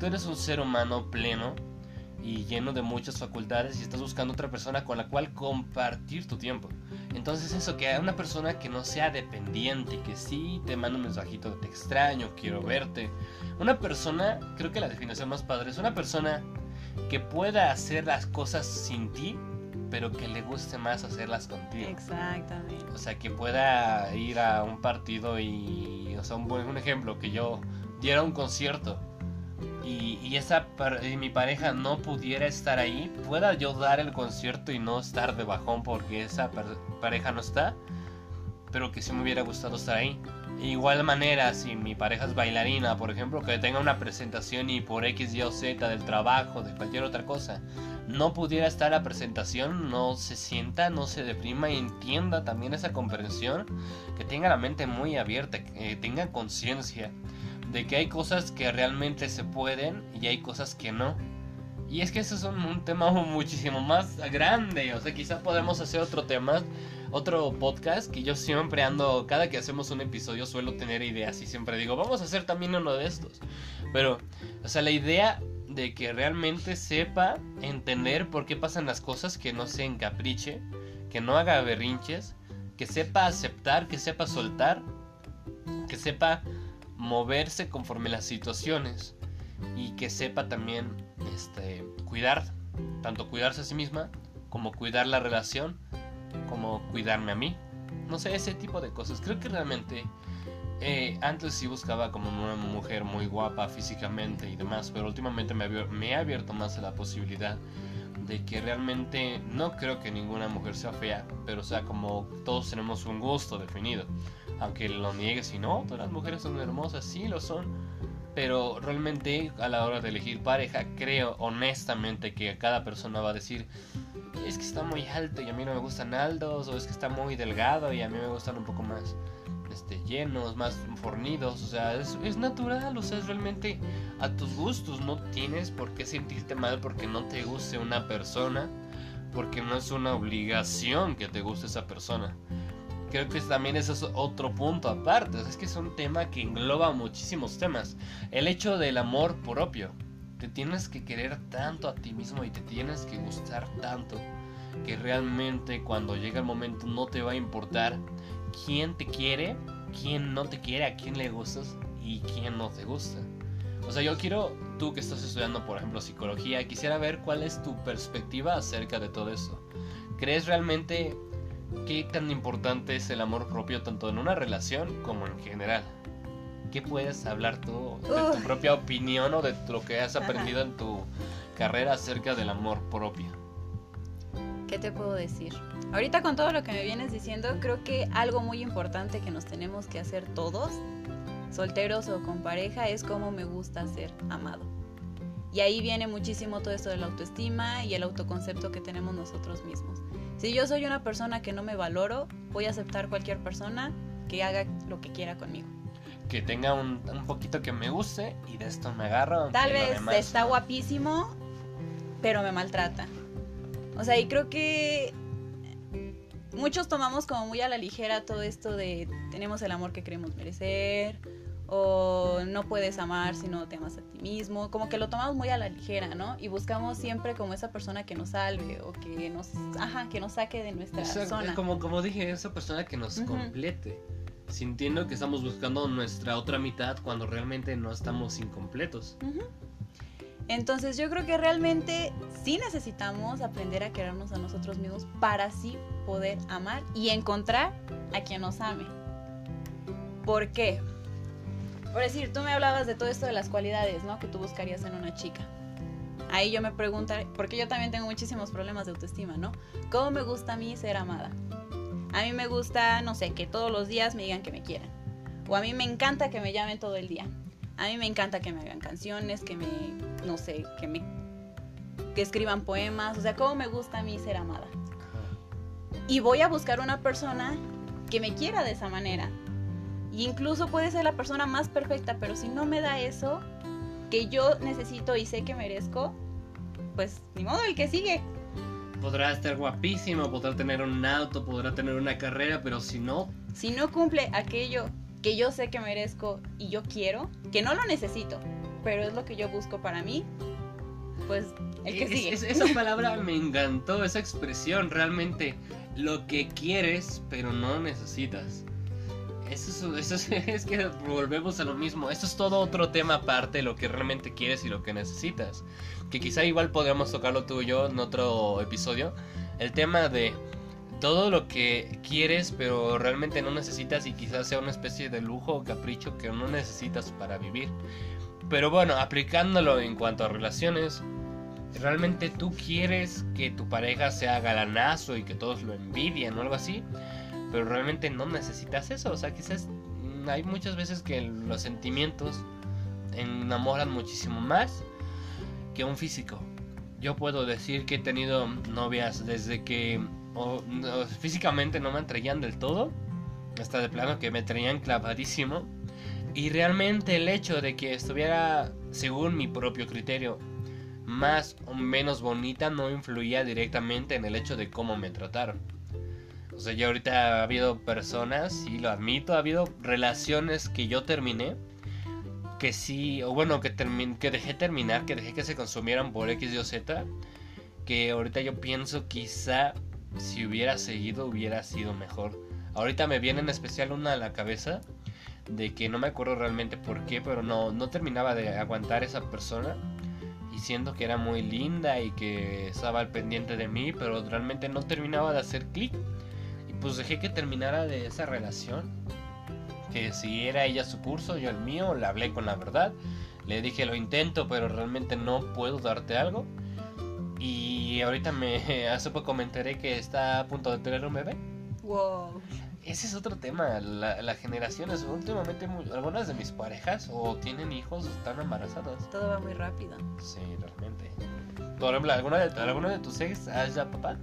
Tú eres un ser humano pleno y lleno de muchas facultades y estás buscando otra persona con la cual compartir tu tiempo. Entonces eso, que una persona que no sea dependiente, que sí te manda un mensajito, te extraño, quiero verte. Una persona, creo que la definición más padre es una persona que pueda hacer las cosas sin ti, pero que le guste más hacerlas contigo. Exactamente. O sea, que pueda ir a un partido y, o sea, un buen un ejemplo, que yo diera un concierto y, y esa y mi pareja no pudiera estar ahí, pueda yo dar el concierto y no estar de bajón porque esa pareja no está, pero que sí me hubiera gustado estar ahí. igual manera, si mi pareja es bailarina, por ejemplo, que tenga una presentación y por X, Y o Z del trabajo, de cualquier otra cosa, no pudiera estar la presentación, no se sienta, no se deprima y entienda también esa comprensión, que tenga la mente muy abierta, que tenga conciencia de que hay cosas que realmente se pueden y hay cosas que no. Y es que eso es un, tema muchísimo más grande. O sea, quizá podemos hacer otro tema, otro podcast que yo siempre ando, cada que hacemos un episodio suelo tener ideas y siempre digo, vamos a hacer también uno de estos. Pero, o sea, la idea de que realmente sepa entender por qué pasan las cosas, que no se encapriche, que no haga berrinches, que sepa aceptar, que sepa soltar, que sepa moverse conforme las situaciones y que sepa también este, cuidar, tanto cuidarse a sí misma como cuidar la relación, como cuidarme a mí. No sé, ese tipo de cosas. Creo que realmente eh, antes sí buscaba como una mujer muy guapa físicamente y demás, pero últimamente me, me he abierto más a la posibilidad de que realmente no creo que ninguna mujer sea fea, pero sea, como todos tenemos un gusto definido aunque lo niegues y no, todas las mujeres son hermosas, sí lo son. Pero realmente a la hora de elegir pareja, creo honestamente que cada persona va a decir, es que está muy alto y a mí no me gustan altos, o es que está muy delgado y a mí me gustan un poco más este, llenos, más fornidos, o sea, es, es natural, o sea, es realmente a tus gustos, no tienes por qué sentirte mal porque no te guste una persona, porque no es una obligación que te guste esa persona creo que también eso es otro punto aparte. es que es un tema que engloba muchísimos temas. El hecho del amor propio. Te tienes que querer tanto a ti mismo y te tienes que gustar tanto que realmente cuando llega el momento no te va a importar quién te quiere, quién no te quiere, a quién le gustas y quién no te gusta. O sea, yo quiero, tú que estás estudiando, por ejemplo, psicología, quisiera ver cuál es tu perspectiva acerca de todo eso. ¿Crees realmente ¿Qué tan importante es el amor propio tanto en una relación como en general? ¿Qué puedes hablar tú de tu propia opinión o de lo que has aprendido en tu carrera acerca del amor propio? ¿Qué te puedo decir? Ahorita con todo lo que me vienes diciendo, creo que algo muy importante que nos tenemos que hacer todos, solteros o con pareja, es cómo me gusta ser amado. Y ahí viene muchísimo todo esto de la autoestima y el autoconcepto que tenemos nosotros mismos. Si yo soy una persona que no me valoro, voy a aceptar cualquier persona que haga lo que quiera conmigo. Que tenga un, poquito que me guste y de esto me agarro. Tal vez está guapísimo, pero me maltrata. O sea, y creo que muchos tomamos como muy a la ligera todo esto de tenemos el amor que queremos merecer, o no puedes amar si no te amas a ti mismo, como que lo tomamos muy a la ligera, ¿no? Y buscamos siempre como esa persona que nos salve o que nos, ajá, que nos saque de nuestra zona. Como, como dije, esa persona que nos complete, sintiendo que estamos buscando nuestra otra mitad cuando realmente no estamos incompletos. Entonces yo creo que realmente sí necesitamos aprender a querernos a nosotros mismos para así poder amar y encontrar a quien nos ame. ¿Por qué? Por decir, tú me hablabas de todo esto de las cualidades, ¿no? Que tú buscarías en una chica. Ahí yo me pregunto, porque yo también tengo muchísimos problemas de autoestima, ¿no? ¿Cómo me gusta a mí ser amada? A mí me gusta, no sé, que todos los días me digan que me quieran. O a mí me encanta que me llamen todo el día. A mí me encanta que me hagan canciones, que me, no sé, que me que escriban poemas, o sea, cómo me gusta a mí ser amada. Y voy a buscar una persona que me quiera de esa manera, y incluso puede ser la persona más perfecta, pero si no me da eso que yo necesito y sé que merezco, pues ni modo, el que sigue. Podrá estar guapísimo, podrá tener un auto, podrá tener una carrera, pero si no... Si no cumple aquello que yo sé que merezco y yo quiero, que no lo necesito, pero es lo que yo busco para mí, pues el que sigue. esa palabra me encantó, esa expresión, realmente lo que quieres, pero no necesitas. Es, eso es, que volvemos a lo mismo. Eso es todo otro tema aparte de lo que realmente quieres y lo que necesitas. Que quizá igual podríamos tocarlo tú y yo en otro episodio. El tema de todo lo que quieres pero realmente no necesitas y quizás sea una especie de lujo o capricho que no necesitas para vivir. Pero bueno, aplicándolo en cuanto a relaciones, realmente tú quieres que tu pareja sea galanazo y que todos lo envidien o algo así, pero realmente no necesitas eso, o sea, quizás mm, hay muchas veces que los sentimientos enamoran muchísimo más que un físico. Yo puedo decir que he tenido novias desde que físicamente no me atraían del todo, hasta de plano que me traían clavadísimo. Y realmente el hecho de que estuviera, según mi propio criterio, más o menos bonita no influía directamente en el hecho de cómo me trataron. O sea, ya ahorita ha habido personas, y lo admito, ha habido relaciones que yo terminé, que sí, o bueno, que, que dejé terminar, que dejé que se consumieran por X y o Z, que ahorita yo pienso quizá si hubiera seguido hubiera sido mejor. Ahorita me viene en especial una a la cabeza de que no me acuerdo realmente por qué, pero no, no terminaba de aguantar esa persona y siendo que era muy linda y que estaba al pendiente de mí, pero realmente no terminaba de hacer clic. Pues dejé que terminara de esa relación. Que si era ella su curso, yo el mío, le hablé con la verdad. Le dije lo intento, pero realmente no puedo darte algo. Y ahorita me hace poco me enteré que está a punto de tener un bebé. Wow ese es otro tema. Las generaciones, últimamente, algunas de mis parejas o tienen hijos o están embarazadas. Todo va muy rápido. Sí, realmente. Por ejemplo, ¿alguna de, ¿alguno de tus ex has ya papá?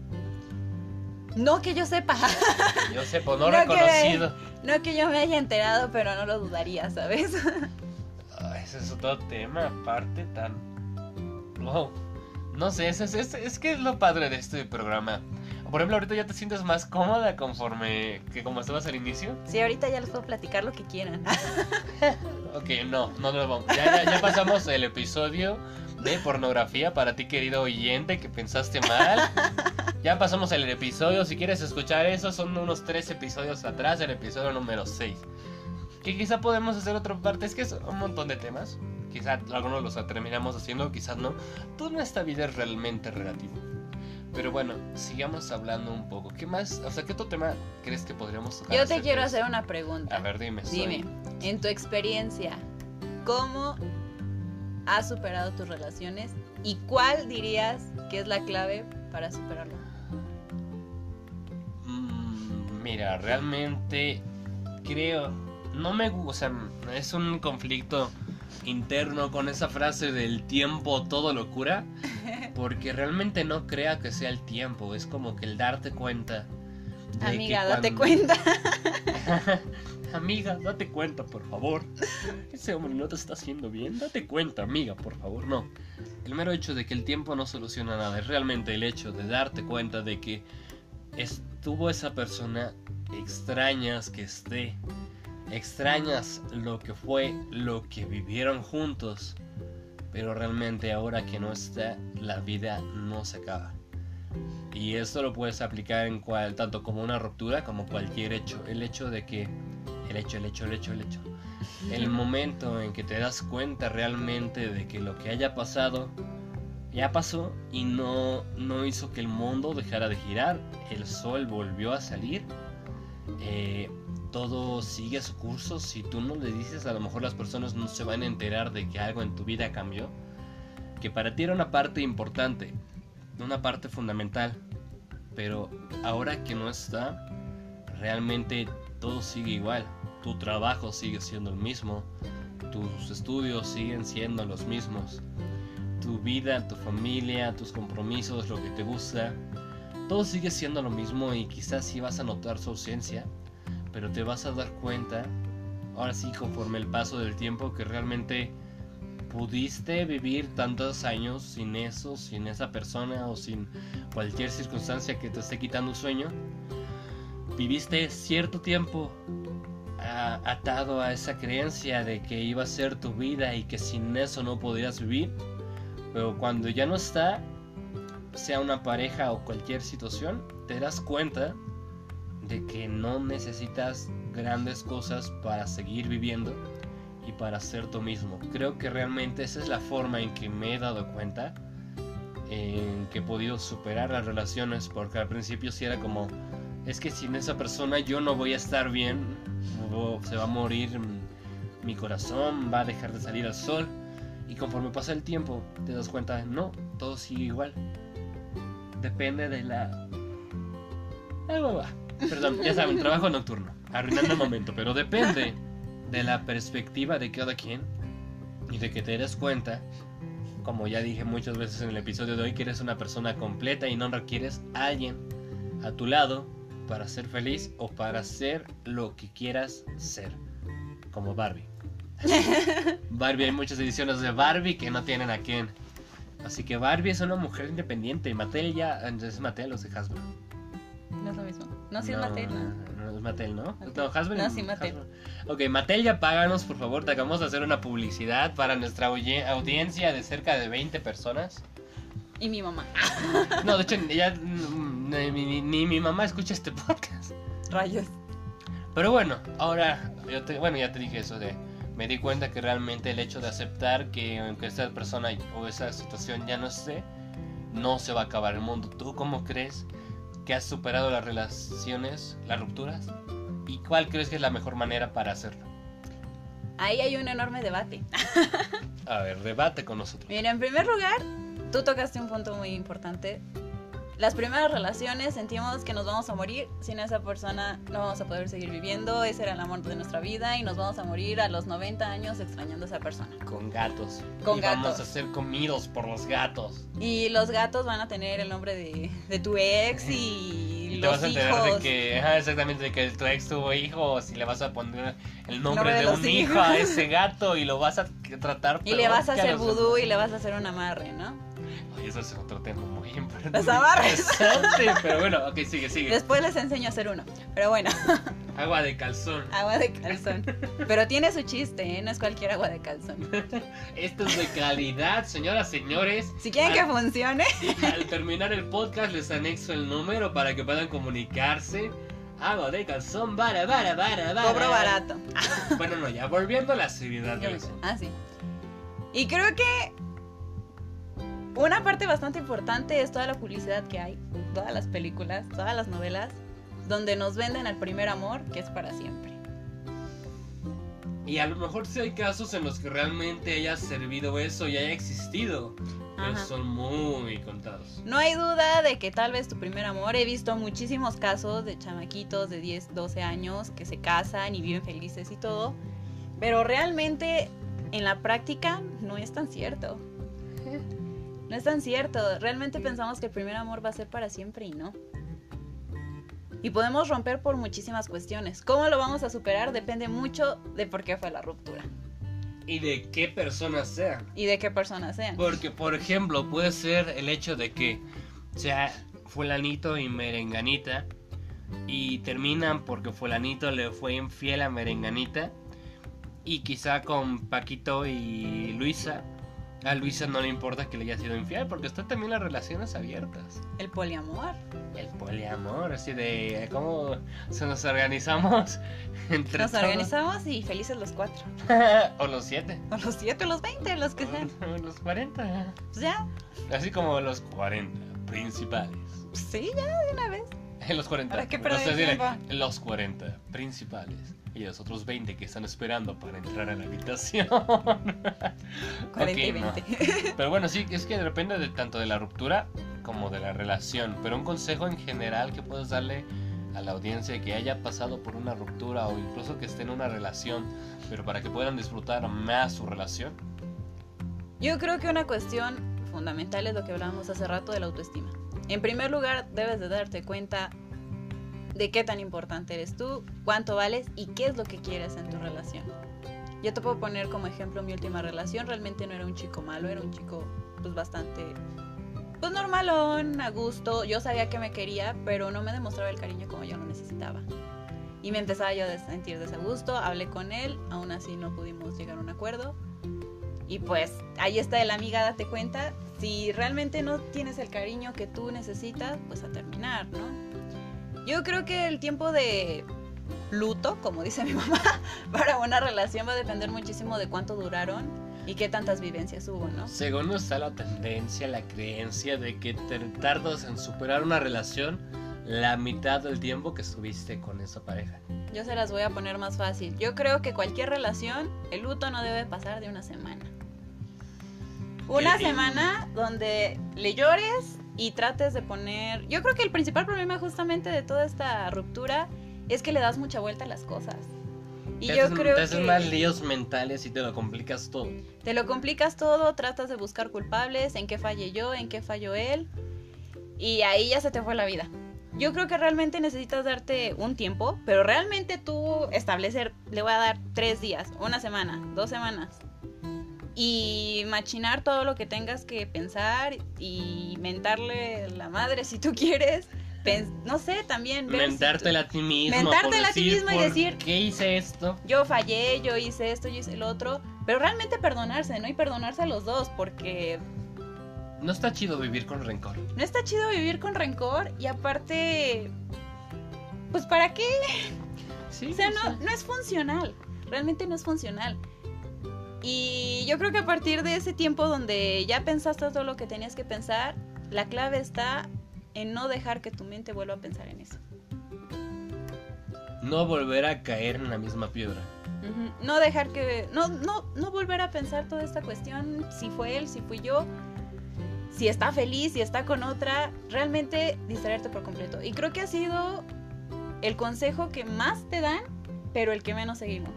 No que yo sepa. Yo sepa, no, reconocido. no que yo me haya enterado, pero no lo dudaría, ¿sabes? ese es otro tema, aparte tan. Wow. No sé, es, es, es que es lo padre de este programa por ejemplo, ahorita ya te sientes más cómoda conforme que como estabas al inicio. Sí, ahorita ya les puedo platicar lo que quieran. ok, no, no nos vamos. Ya, ya, pasamos el episodio de pornografía para ti, querido oyente, que pensaste mal. Ya pasamos el episodio. Si quieres escuchar eso, son unos tres episodios atrás, el episodio número 6. Que quizá podemos hacer otra parte. Es que es un montón de temas. Quizá algunos los terminamos haciendo, quizás no. Toda esta vida es realmente relativo. Pero bueno, sigamos hablando un poco. ¿Qué más? O sea, ¿qué otro tema crees que podríamos tocar? Yo te quiero hacer una pregunta. A ver, dime. Dime, en tu experiencia, ¿cómo has superado tus relaciones y cuál dirías que es la clave para superarlo? Mm, mira, realmente creo, no me gusta, es un conflicto interno con esa frase del tiempo todo lo cura, porque realmente no crea que sea el tiempo, es como que el darte cuenta. Amiga, date cuenta. amiga, date cuenta, por favor. Ese hombre no te está haciendo bien. Date cuenta, amiga, por favor, no. El mero hecho de que el tiempo no soluciona nada es realmente el hecho de darte cuenta de que estuvo esa persona extrañas que esté Extrañas lo que fue, lo que vivieron juntos, pero realmente ahora que no está, la vida no se acaba. Y esto lo puedes aplicar en cual, tanto como una ruptura como cualquier hecho. El hecho de que, el hecho, el hecho, el hecho, el hecho. El momento en que te das cuenta realmente de que lo que haya pasado ya pasó y no, no hizo que el mundo dejara de girar. El sol volvió a salir. Eh, todo sigue su curso, si tú no le dices, a lo mejor las personas no se van a enterar de que algo en tu vida cambió, que para ti era una parte importante, una parte fundamental, pero ahora que no está, realmente todo sigue igual, tu trabajo sigue siendo el mismo, tus estudios siguen siendo los mismos, tu vida, tu familia, tus compromisos, lo que te gusta, todo sigue siendo lo mismo y quizás si vas a notar su ausencia, pero te vas a dar cuenta, ahora sí, conforme el paso del tiempo, que realmente pudiste vivir tantos años sin eso, sin esa persona o sin cualquier circunstancia que te esté quitando un sueño. Viviste cierto tiempo atado a esa creencia de que iba a ser tu vida y que sin eso no podrías vivir. Pero cuando ya no está, sea una pareja o cualquier situación, te das cuenta de que no necesitas grandes cosas para seguir viviendo y para ser tú mismo. Creo que realmente esa es la forma en que me he dado cuenta en que he podido superar las relaciones porque al principio sí era como es que sin esa persona yo no voy a estar bien, se va a morir mi corazón, va a dejar de salir al sol. Y conforme pasa el tiempo, te das cuenta, no, todo sigue igual. Depende de la... Va. Perdón, ya saben, trabajo nocturno, arruinando el momento, pero depende de la perspectiva de cada quien y de que te des cuenta, como ya dije muchas veces en el episodio de hoy, que eres una persona completa y no requieres a alguien a tu lado para ser feliz o para ser lo que quieras ser, como Barbie. Barbie, hay muchas ediciones de Barbie que no tienen a quién. Así que Barbie es una mujer independiente y Mattel ya es Mattel o es de Hasbro. No es lo mismo. No, sí es Mattel, ¿no? No, es Mattel, ¿no? Ok. No, Hasbro. No, sí, Mattel. Hasbro. Ok, Mattel ya páganos, por favor. Te acabamos de hacer una publicidad para nuestra audiencia de cerca de 20 personas. Y mi mamá. No, de hecho, ya ni, ni- ni mi mamá escucha este podcast. Rayos. Pero bueno, ahora, yo te, bueno, ya te dije eso de... Me di cuenta que realmente el hecho de aceptar que aunque esa persona o esa situación ya no esté, no se va a acabar el mundo. ¿Tú cómo crees que has superado las relaciones, las rupturas? ¿Y cuál crees que es la mejor manera para hacerlo? Ahí hay un enorme debate. A ver, debate con nosotros. Mira, en primer lugar, tú tocaste un punto muy importante. Las primeras relaciones sentimos que nos vamos a morir, sin esa persona no vamos a poder seguir viviendo, ese era el amor de nuestra vida y nos vamos a morir a los 90 años extrañando a esa persona. Con gatos. Con y vamos a ser comidos por los gatos. Y los gatos van a tener el nombre de, de tu ex y, Y te los vas a enterar hijos. de que, ajá, exactamente, de que tu ex tuvo hijos y le vas a poner el nombre Nombre de un hijos. hijo a ese gato y lo vas a tratar Y le vas a hacer vudú y le vas a hacer un amarre, ¿no? Oye, eso es otro tema muy importante. Los amarres. Pero bueno, ok, sigue, sigue. Después les enseño a hacer uno. Pero bueno, Agua de calzón. agua de calzón. Pero tiene su chiste, ¿eh? No es cualquier agua de calzón. Esto es de calidad, señoras, señores. Si quieren que funcione, al terminar el podcast les anexo el número para que puedan comunicarse. Agua de calzón, vara, vara, vara, vara. cobro barato. Bueno, no, ya volviendo a la seriedad. Ah, sí. Y creo que una parte bastante importante es toda la publicidad que hay, todas las películas, todas las novelas, donde nos venden al primer amor que es para siempre. Y a lo mejor sí hay casos en los que realmente haya servido eso y haya existido. Pero Ajá. son muy contados. No hay duda de que tal vez tu primer amor, he visto muchísimos casos de chamaquitos de 10, 12 años que se casan y viven felices y todo, pero realmente en la práctica no es tan cierto. No es tan cierto, realmente pensamos que el primer amor va a ser para siempre y no. Y podemos romper por muchísimas cuestiones. ¿Cómo lo vamos a superar? Depende mucho de por qué fue la ruptura Y de qué personas sean. y de qué personas sean. Porque, por ejemplo, puede ser el hecho de que sea fulanito y merenganita y terminan porque fulanito le fue infiel a merenganita y quizá con Paquito y Luisa. A Luisa no le importa que le haya sido infiel porque está también las relaciones abiertas. El poliamor. El poliamor, así de cómo se nos organizamos entre Nos todos? organizamos y felices los cuatro. o los siete. O los siete, o los veinte, los que sean. O los 40. Pues ya, Así como los 40 principales. sí, ya de una vez. Los 40. ¿Para qué dile, tiempo? los 40 principales. Y los otros 20 que están esperando para entrar a la habitación. 40 y Ok, no. 20. Pero bueno, sí, es que depende de, tanto de la ruptura como de la relación. Pero un consejo en general que puedes darle a la audiencia que haya pasado por una ruptura o incluso que esté en una relación, pero para que puedan disfrutar más su relación. Yo creo que una cuestión fundamental es lo que hablábamos hace rato de la autoestima. En primer lugar, debes de darte cuenta de qué tan importante eres tú, cuánto vales y qué es lo que quieres en tu relación. Yo te puedo poner como ejemplo mi última relación, realmente no era un chico malo, era un chico pues bastante pues normalón, a gusto. Yo sabía que me quería, pero no me demostraba el cariño como yo lo necesitaba. Y me empezaba yo a sentir desagusto, hablé con él, aún así no pudimos llegar a un acuerdo. Y pues ahí está el amiga, date cuenta, si realmente no tienes el cariño que tú necesitas, pues a terminar, ¿no? Yo creo que el tiempo de luto, como dice mi mamá, para una relación va a depender muchísimo de cuánto duraron y qué tantas vivencias hubo, ¿no? Según está la tendencia, la creencia de que te tardas en superar una relación la mitad del tiempo que estuviste con esa pareja. Yo se las voy a poner más fácil. Yo creo que cualquier relación, el luto no debe pasar de una semana. Una semana donde le llores y trates de poner... Yo creo que el principal problema justamente de toda esta ruptura es que le das mucha vuelta a las cosas. Y te yo haces- creo te haces que más líos mentales y te lo complicas todo. te lo complicas todo, tratas de buscar culpables, en qué fallé yo, en qué falló él, y ahí ya se te fue la vida. Yo creo que realmente necesitas darte un tiempo, pero realmente tú establecer, le voy a dar tres días, una semana, dos semanas, y machinar todo lo que tengas que pensar y mentarle la madre si tú quieres. No sé, también ver si tú- Mentártela a ti mismo. Mentártela a ti mismo y ¿por decir- ¿Qué hice esto? yo fallé, yo hice esto, yo hice el otro, pero realmente perdonarse, ¿no? Y perdonarse a los dos, porque No está chido vivir con rencor. no está chido vivir con rencor y aparte, pues ¿para qué? Sí, O sea, sí. no, no es funcional, realmente no es funcional. Y yo creo que a partir de ese tiempo donde ya pensaste todo lo que tenías que pensar, la clave está en no dejar que tu mente vuelva a pensar en eso. No volver a caer en la misma piedra. No dejar que. No, no, no volver a pensar toda esta cuestión. Si fue él, si fui yo. Si está feliz, si está con otra. Realmente distraerte por completo. Y creo que ha sido el consejo que más te dan, pero el que menos seguimos.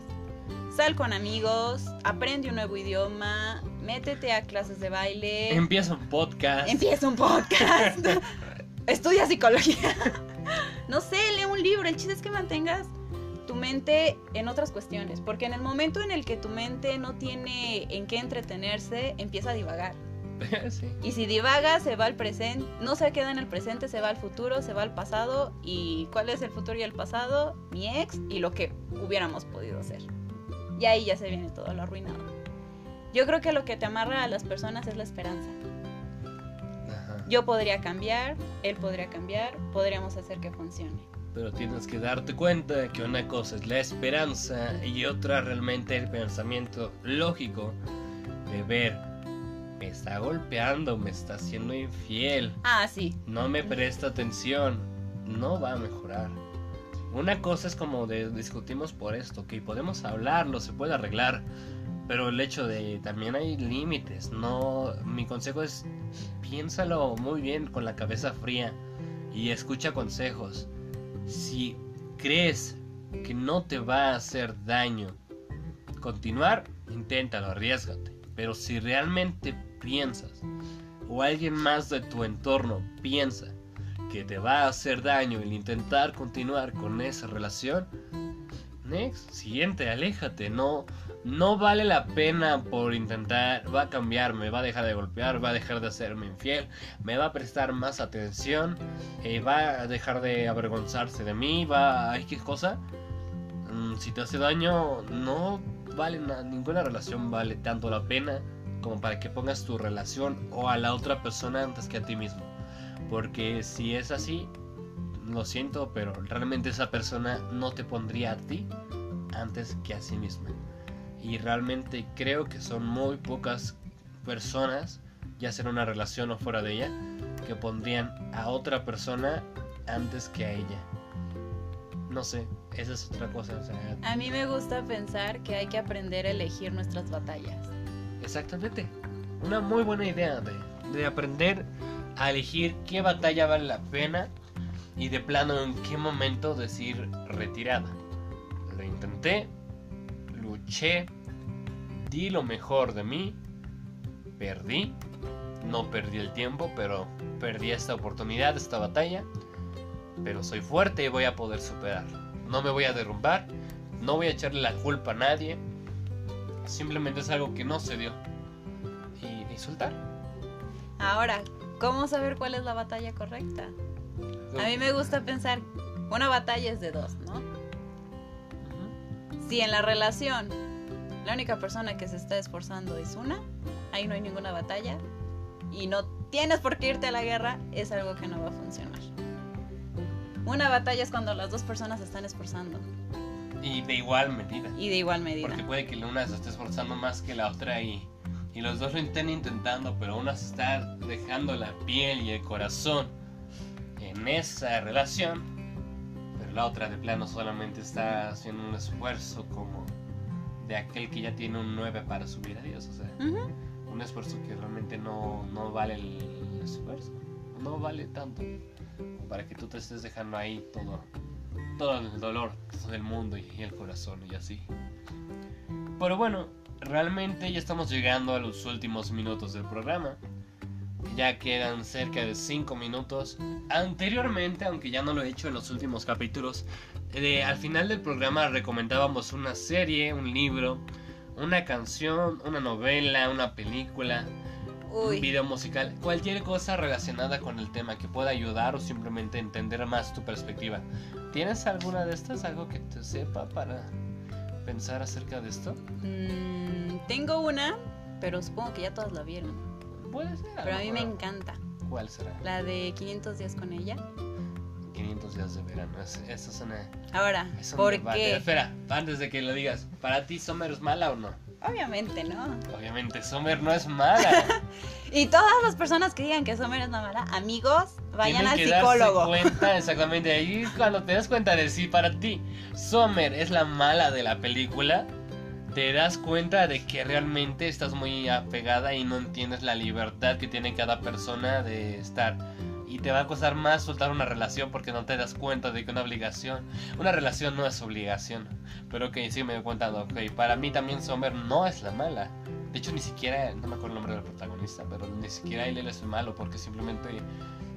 Sal con amigos, aprende un nuevo idioma, métete a clases de baile, Empieza un podcast. empieza un podcast, estudia psicología. no sé, lee un libro. El chiste es que mantengas tu mente en otras cuestiones, porque en el momento en el que tu mente no tiene en qué entretenerse, empieza a divagar. sí. Y si divaga, se va al presente, no se queda en el presente, se va al futuro, se va al pasado. ¿Y cuál es el futuro y el pasado? Mi ex y lo que hubiéramos podido hacer. Y ahí ya se viene todo lo arruinado. Yo creo que lo que te amarra a las personas es la esperanza. Ajá. Yo podría cambiar, él podría cambiar, podríamos hacer que funcione. Pero tienes que darte cuenta que una cosa es la esperanza y otra realmente el pensamiento lógico de ver, me está golpeando, me está haciendo infiel, Ah, sí. no me presta atención, no va a mejorar. Una cosa es como de discutimos por esto, que podemos hablarlo, se puede arreglar, pero el hecho de también hay límites, no, mi consejo es piénsalo muy bien con la cabeza fría y escucha consejos. Si crees que no te va a hacer daño continuar, inténtalo, arriesgate. Pero si realmente piensas o alguien más de tu entorno piensa que te va a hacer daño el intentar continuar con esa relación, next, siguiente, aléjate, no no vale la pena por intentar, va a cambiar, me va a dejar de golpear, va a dejar de hacerme infiel, me va a prestar más atención, eh, va a dejar de avergonzarse de mí, va a X cosa. Mm, si te hace daño, no vale na- ninguna relación vale tanto la pena como para que pongas tu relación o a la otra persona antes que a ti mismo. Porque si es así, lo siento, pero realmente esa persona no te pondría a ti antes que a sí misma. Y realmente creo que son muy pocas personas, ya sea en una relación o fuera de ella, que pondrían a otra persona antes que a ella. No sé, esa es otra cosa. o sea, A mí me gusta pensar que hay que aprender a elegir nuestras batallas. Exactamente. Una muy buena idea de, de aprender a elegir qué batalla vale la pena y de plano en qué momento decir retirada. Lo intenté, luché, di lo mejor de mí, perdí, no perdí el tiempo, pero perdí esta oportunidad, esta batalla, pero soy fuerte y voy a poder superar. No me voy a derrumbar, no voy a echarle la culpa a nadie, simplemente es algo que no se dio. Y, y soltar. Ahora, ¿cómo saber cuál es la batalla correcta? A mí me gusta pensar, una batalla es de dos, ¿no? Si en la relación la única persona que se está esforzando es una, ahí no hay ninguna batalla y no tienes por qué irte a la guerra, es algo que no va a funcionar. Una batalla es cuando las dos personas se están esforzando Y de igual medida. y de igual medida. Porque puede que la una se esté esforzando más que la otra y, y los dos lo estén intentando, pero una se está dejando la piel y el corazón en esa relación, pero la otra de plano solamente está haciendo un esfuerzo como de aquel que ya tiene un 9 para subir a Dios. O sea, un esfuerzo que realmente no, no vale el esfuerzo, no vale tanto para que tú te estés dejando ahí todo, todo el dolor del mundo y el corazón y así. Pero bueno, realmente ya estamos llegando a los últimos minutos del programa. Ya quedan cerca de 5 minutos. Anteriormente, aunque ya no lo he hecho en los últimos capítulos, eh, al final del programa recomendábamos una serie, un libro, una canción, una novela, una película, un video musical, cualquier cosa relacionada con el tema que pueda ayudar o simplemente entender más tu perspectiva. ¿Tienes alguna de estas? ¿Algo que te sepa para pensar acerca de esto? Mm, tengo una, pero supongo que ya todos la vieron. Puede ser. Pero a mí me encanta. ¿Cuál será? La de 500 días con ella. 500 días de verano. Eso es una. Ahora, ¿por qué? Espera, antes de que lo digas, ¿para ti Summer es mala o no? Obviamente no. Obviamente Summer no es mala. y todas las personas que digan que Summer es mala, amigos, vayan al que psicólogo. Darse cuenta, exactamente. Ahí cuando te das cuenta de si para ti Summer es la mala de la película, te das cuenta de que realmente estás muy apegada y no entiendes la libertad que tiene cada persona de estar y te va a costar más soltar una relación porque no te das cuenta de que una obligación, una relación no es obligación. Pero que sí me doy cuenta, ok, para mí también Sommer no es la mala. De hecho, ni siquiera, no me acuerdo el nombre del protagonista, pero ni siquiera él es el malo porque simplemente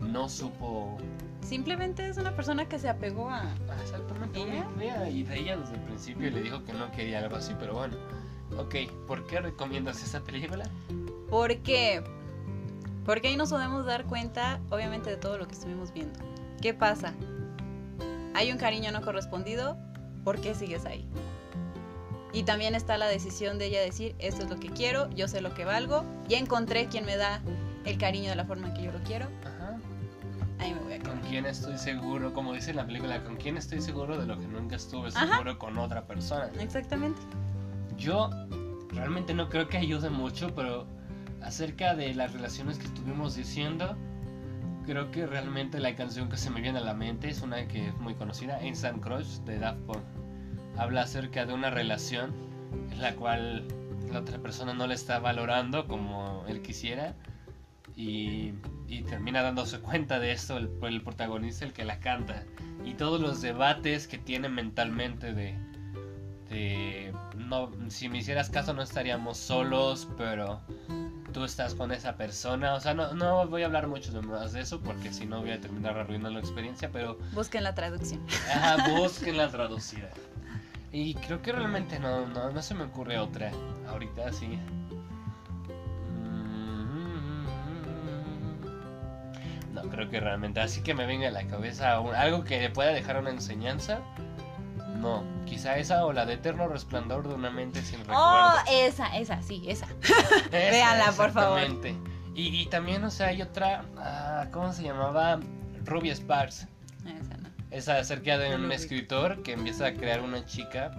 no supo. Simplemente es una persona que se apegó a. Ah, exactamente, ¿Ella? y de ella desde el principio le dijo que no quería algo así, pero bueno. Ok, ¿por qué recomiendas esa película? Porque porque ahí nos podemos dar cuenta, obviamente, de todo lo que estuvimos viendo. ¿Qué pasa? Hay un cariño no correspondido, ¿por qué sigues ahí? Y también está la decisión de ella decir, esto es lo que quiero, yo sé lo que valgo, ya encontré quien me da el cariño de la forma en que yo lo quiero. Ajá. Ahí me voy a quedar. ¿Con quién estoy seguro? Como dice la película, ¿con quién estoy seguro de lo que nunca estuve seguro con otra persona? Exactamente. Yo realmente no creo que ayude mucho, pero acerca de las relaciones que estuvimos diciendo, creo que realmente la canción que se me viene a la mente es una que es muy conocida, Instant Crush de Daft Punk. Habla acerca de una relación en la cual la otra persona no le está valorando como él quisiera y, termina dándose cuenta de esto el, el protagonista, el que la canta. Y todos los debates que tiene mentalmente de, de no, si me hicieras caso no estaríamos solos, pero tú estás con esa persona. O sea, no, no voy a hablar mucho más de eso porque si no voy a terminar arruinando la experiencia, pero... Busquen la traducción. Ajá, busquen la traducida. Y creo que realmente no, no, no se me ocurre otra. Ahorita sí. No, creo que realmente. Así que me venga a la cabeza algo que le pueda dejar una enseñanza. No, quizá esa o la de Eterno Resplandor de una mente sin recuerdo. Oh, esa, esa, sí, esa. Véanla, por favor. Y, y, también, o sea, hay otra, ah, ¿cómo se llamaba? Ruby Sparks. Esa no. Esa acerca de un escritor que empieza a crear una chica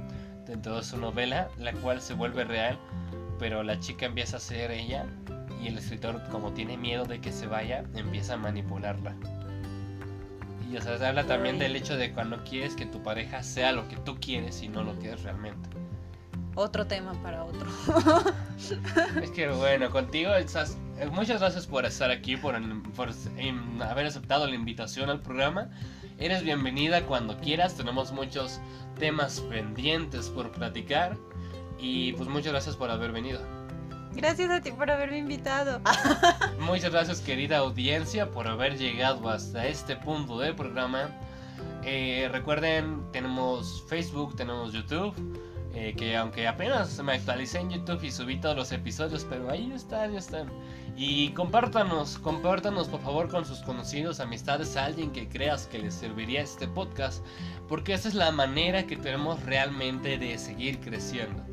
dentro de su novela, la cual se vuelve real, pero la chica empieza a ser ella y el escritor, como tiene miedo de que se vaya, empieza a manipularla. Y o sea, se habla también del hecho de cuando quieres que tu pareja sea lo que tú quieres y no lo que es realmente. Otro tema para otro. es que bueno, contigo estás, muchas gracias por estar aquí, por, por haber aceptado la invitación al programa. Eres bienvenida cuando quieras, tenemos muchos temas pendientes por platicar y pues muchas gracias por haber venido. Gracias a ti por haberme invitado. Muchas gracias querida audiencia por haber llegado hasta este punto del programa. Eh, recuerden, tenemos Facebook, tenemos YouTube. Eh, que aunque apenas me actualicé en YouTube y subí todos los episodios, pero ahí están, ahí están. Y compártanos, compártanos por favor con sus conocidos, amistades, a alguien que creas que les serviría este podcast, porque esa es la manera que tenemos realmente de seguir creciendo.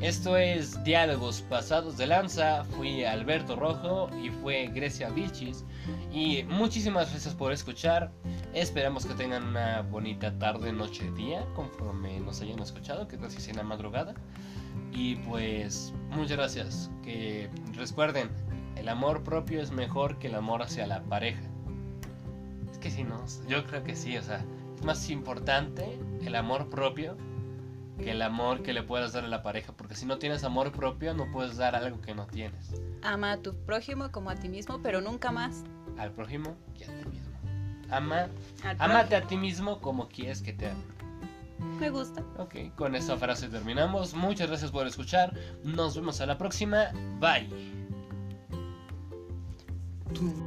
Esto es Diálogos Pasados de Lanza. Fui Alberto Rojo y fue Grecia Vilchis. Y muchísimas gracias por escuchar. Esperamos que tengan una bonita tarde, noche, día, conforme nos hayan escuchado, que casi sea la madrugada. Y pues, muchas gracias. Que recuerden, el amor propio es mejor que el amor hacia la pareja. Es que si no, yo creo que sí, o sea, es más importante el amor propio que el amor que le puedas dar a la pareja, porque si no tienes amor propio no puedes dar algo que no tienes. Ama a tu prójimo como a ti mismo, pero nunca más. Al prójimo y a ti mismo. Ama, amate a ti mismo como quieres que te amen. Me gusta. Ok, con esta frase terminamos. Muchas gracias por escuchar. Nos vemos a la próxima. Bye. Tú.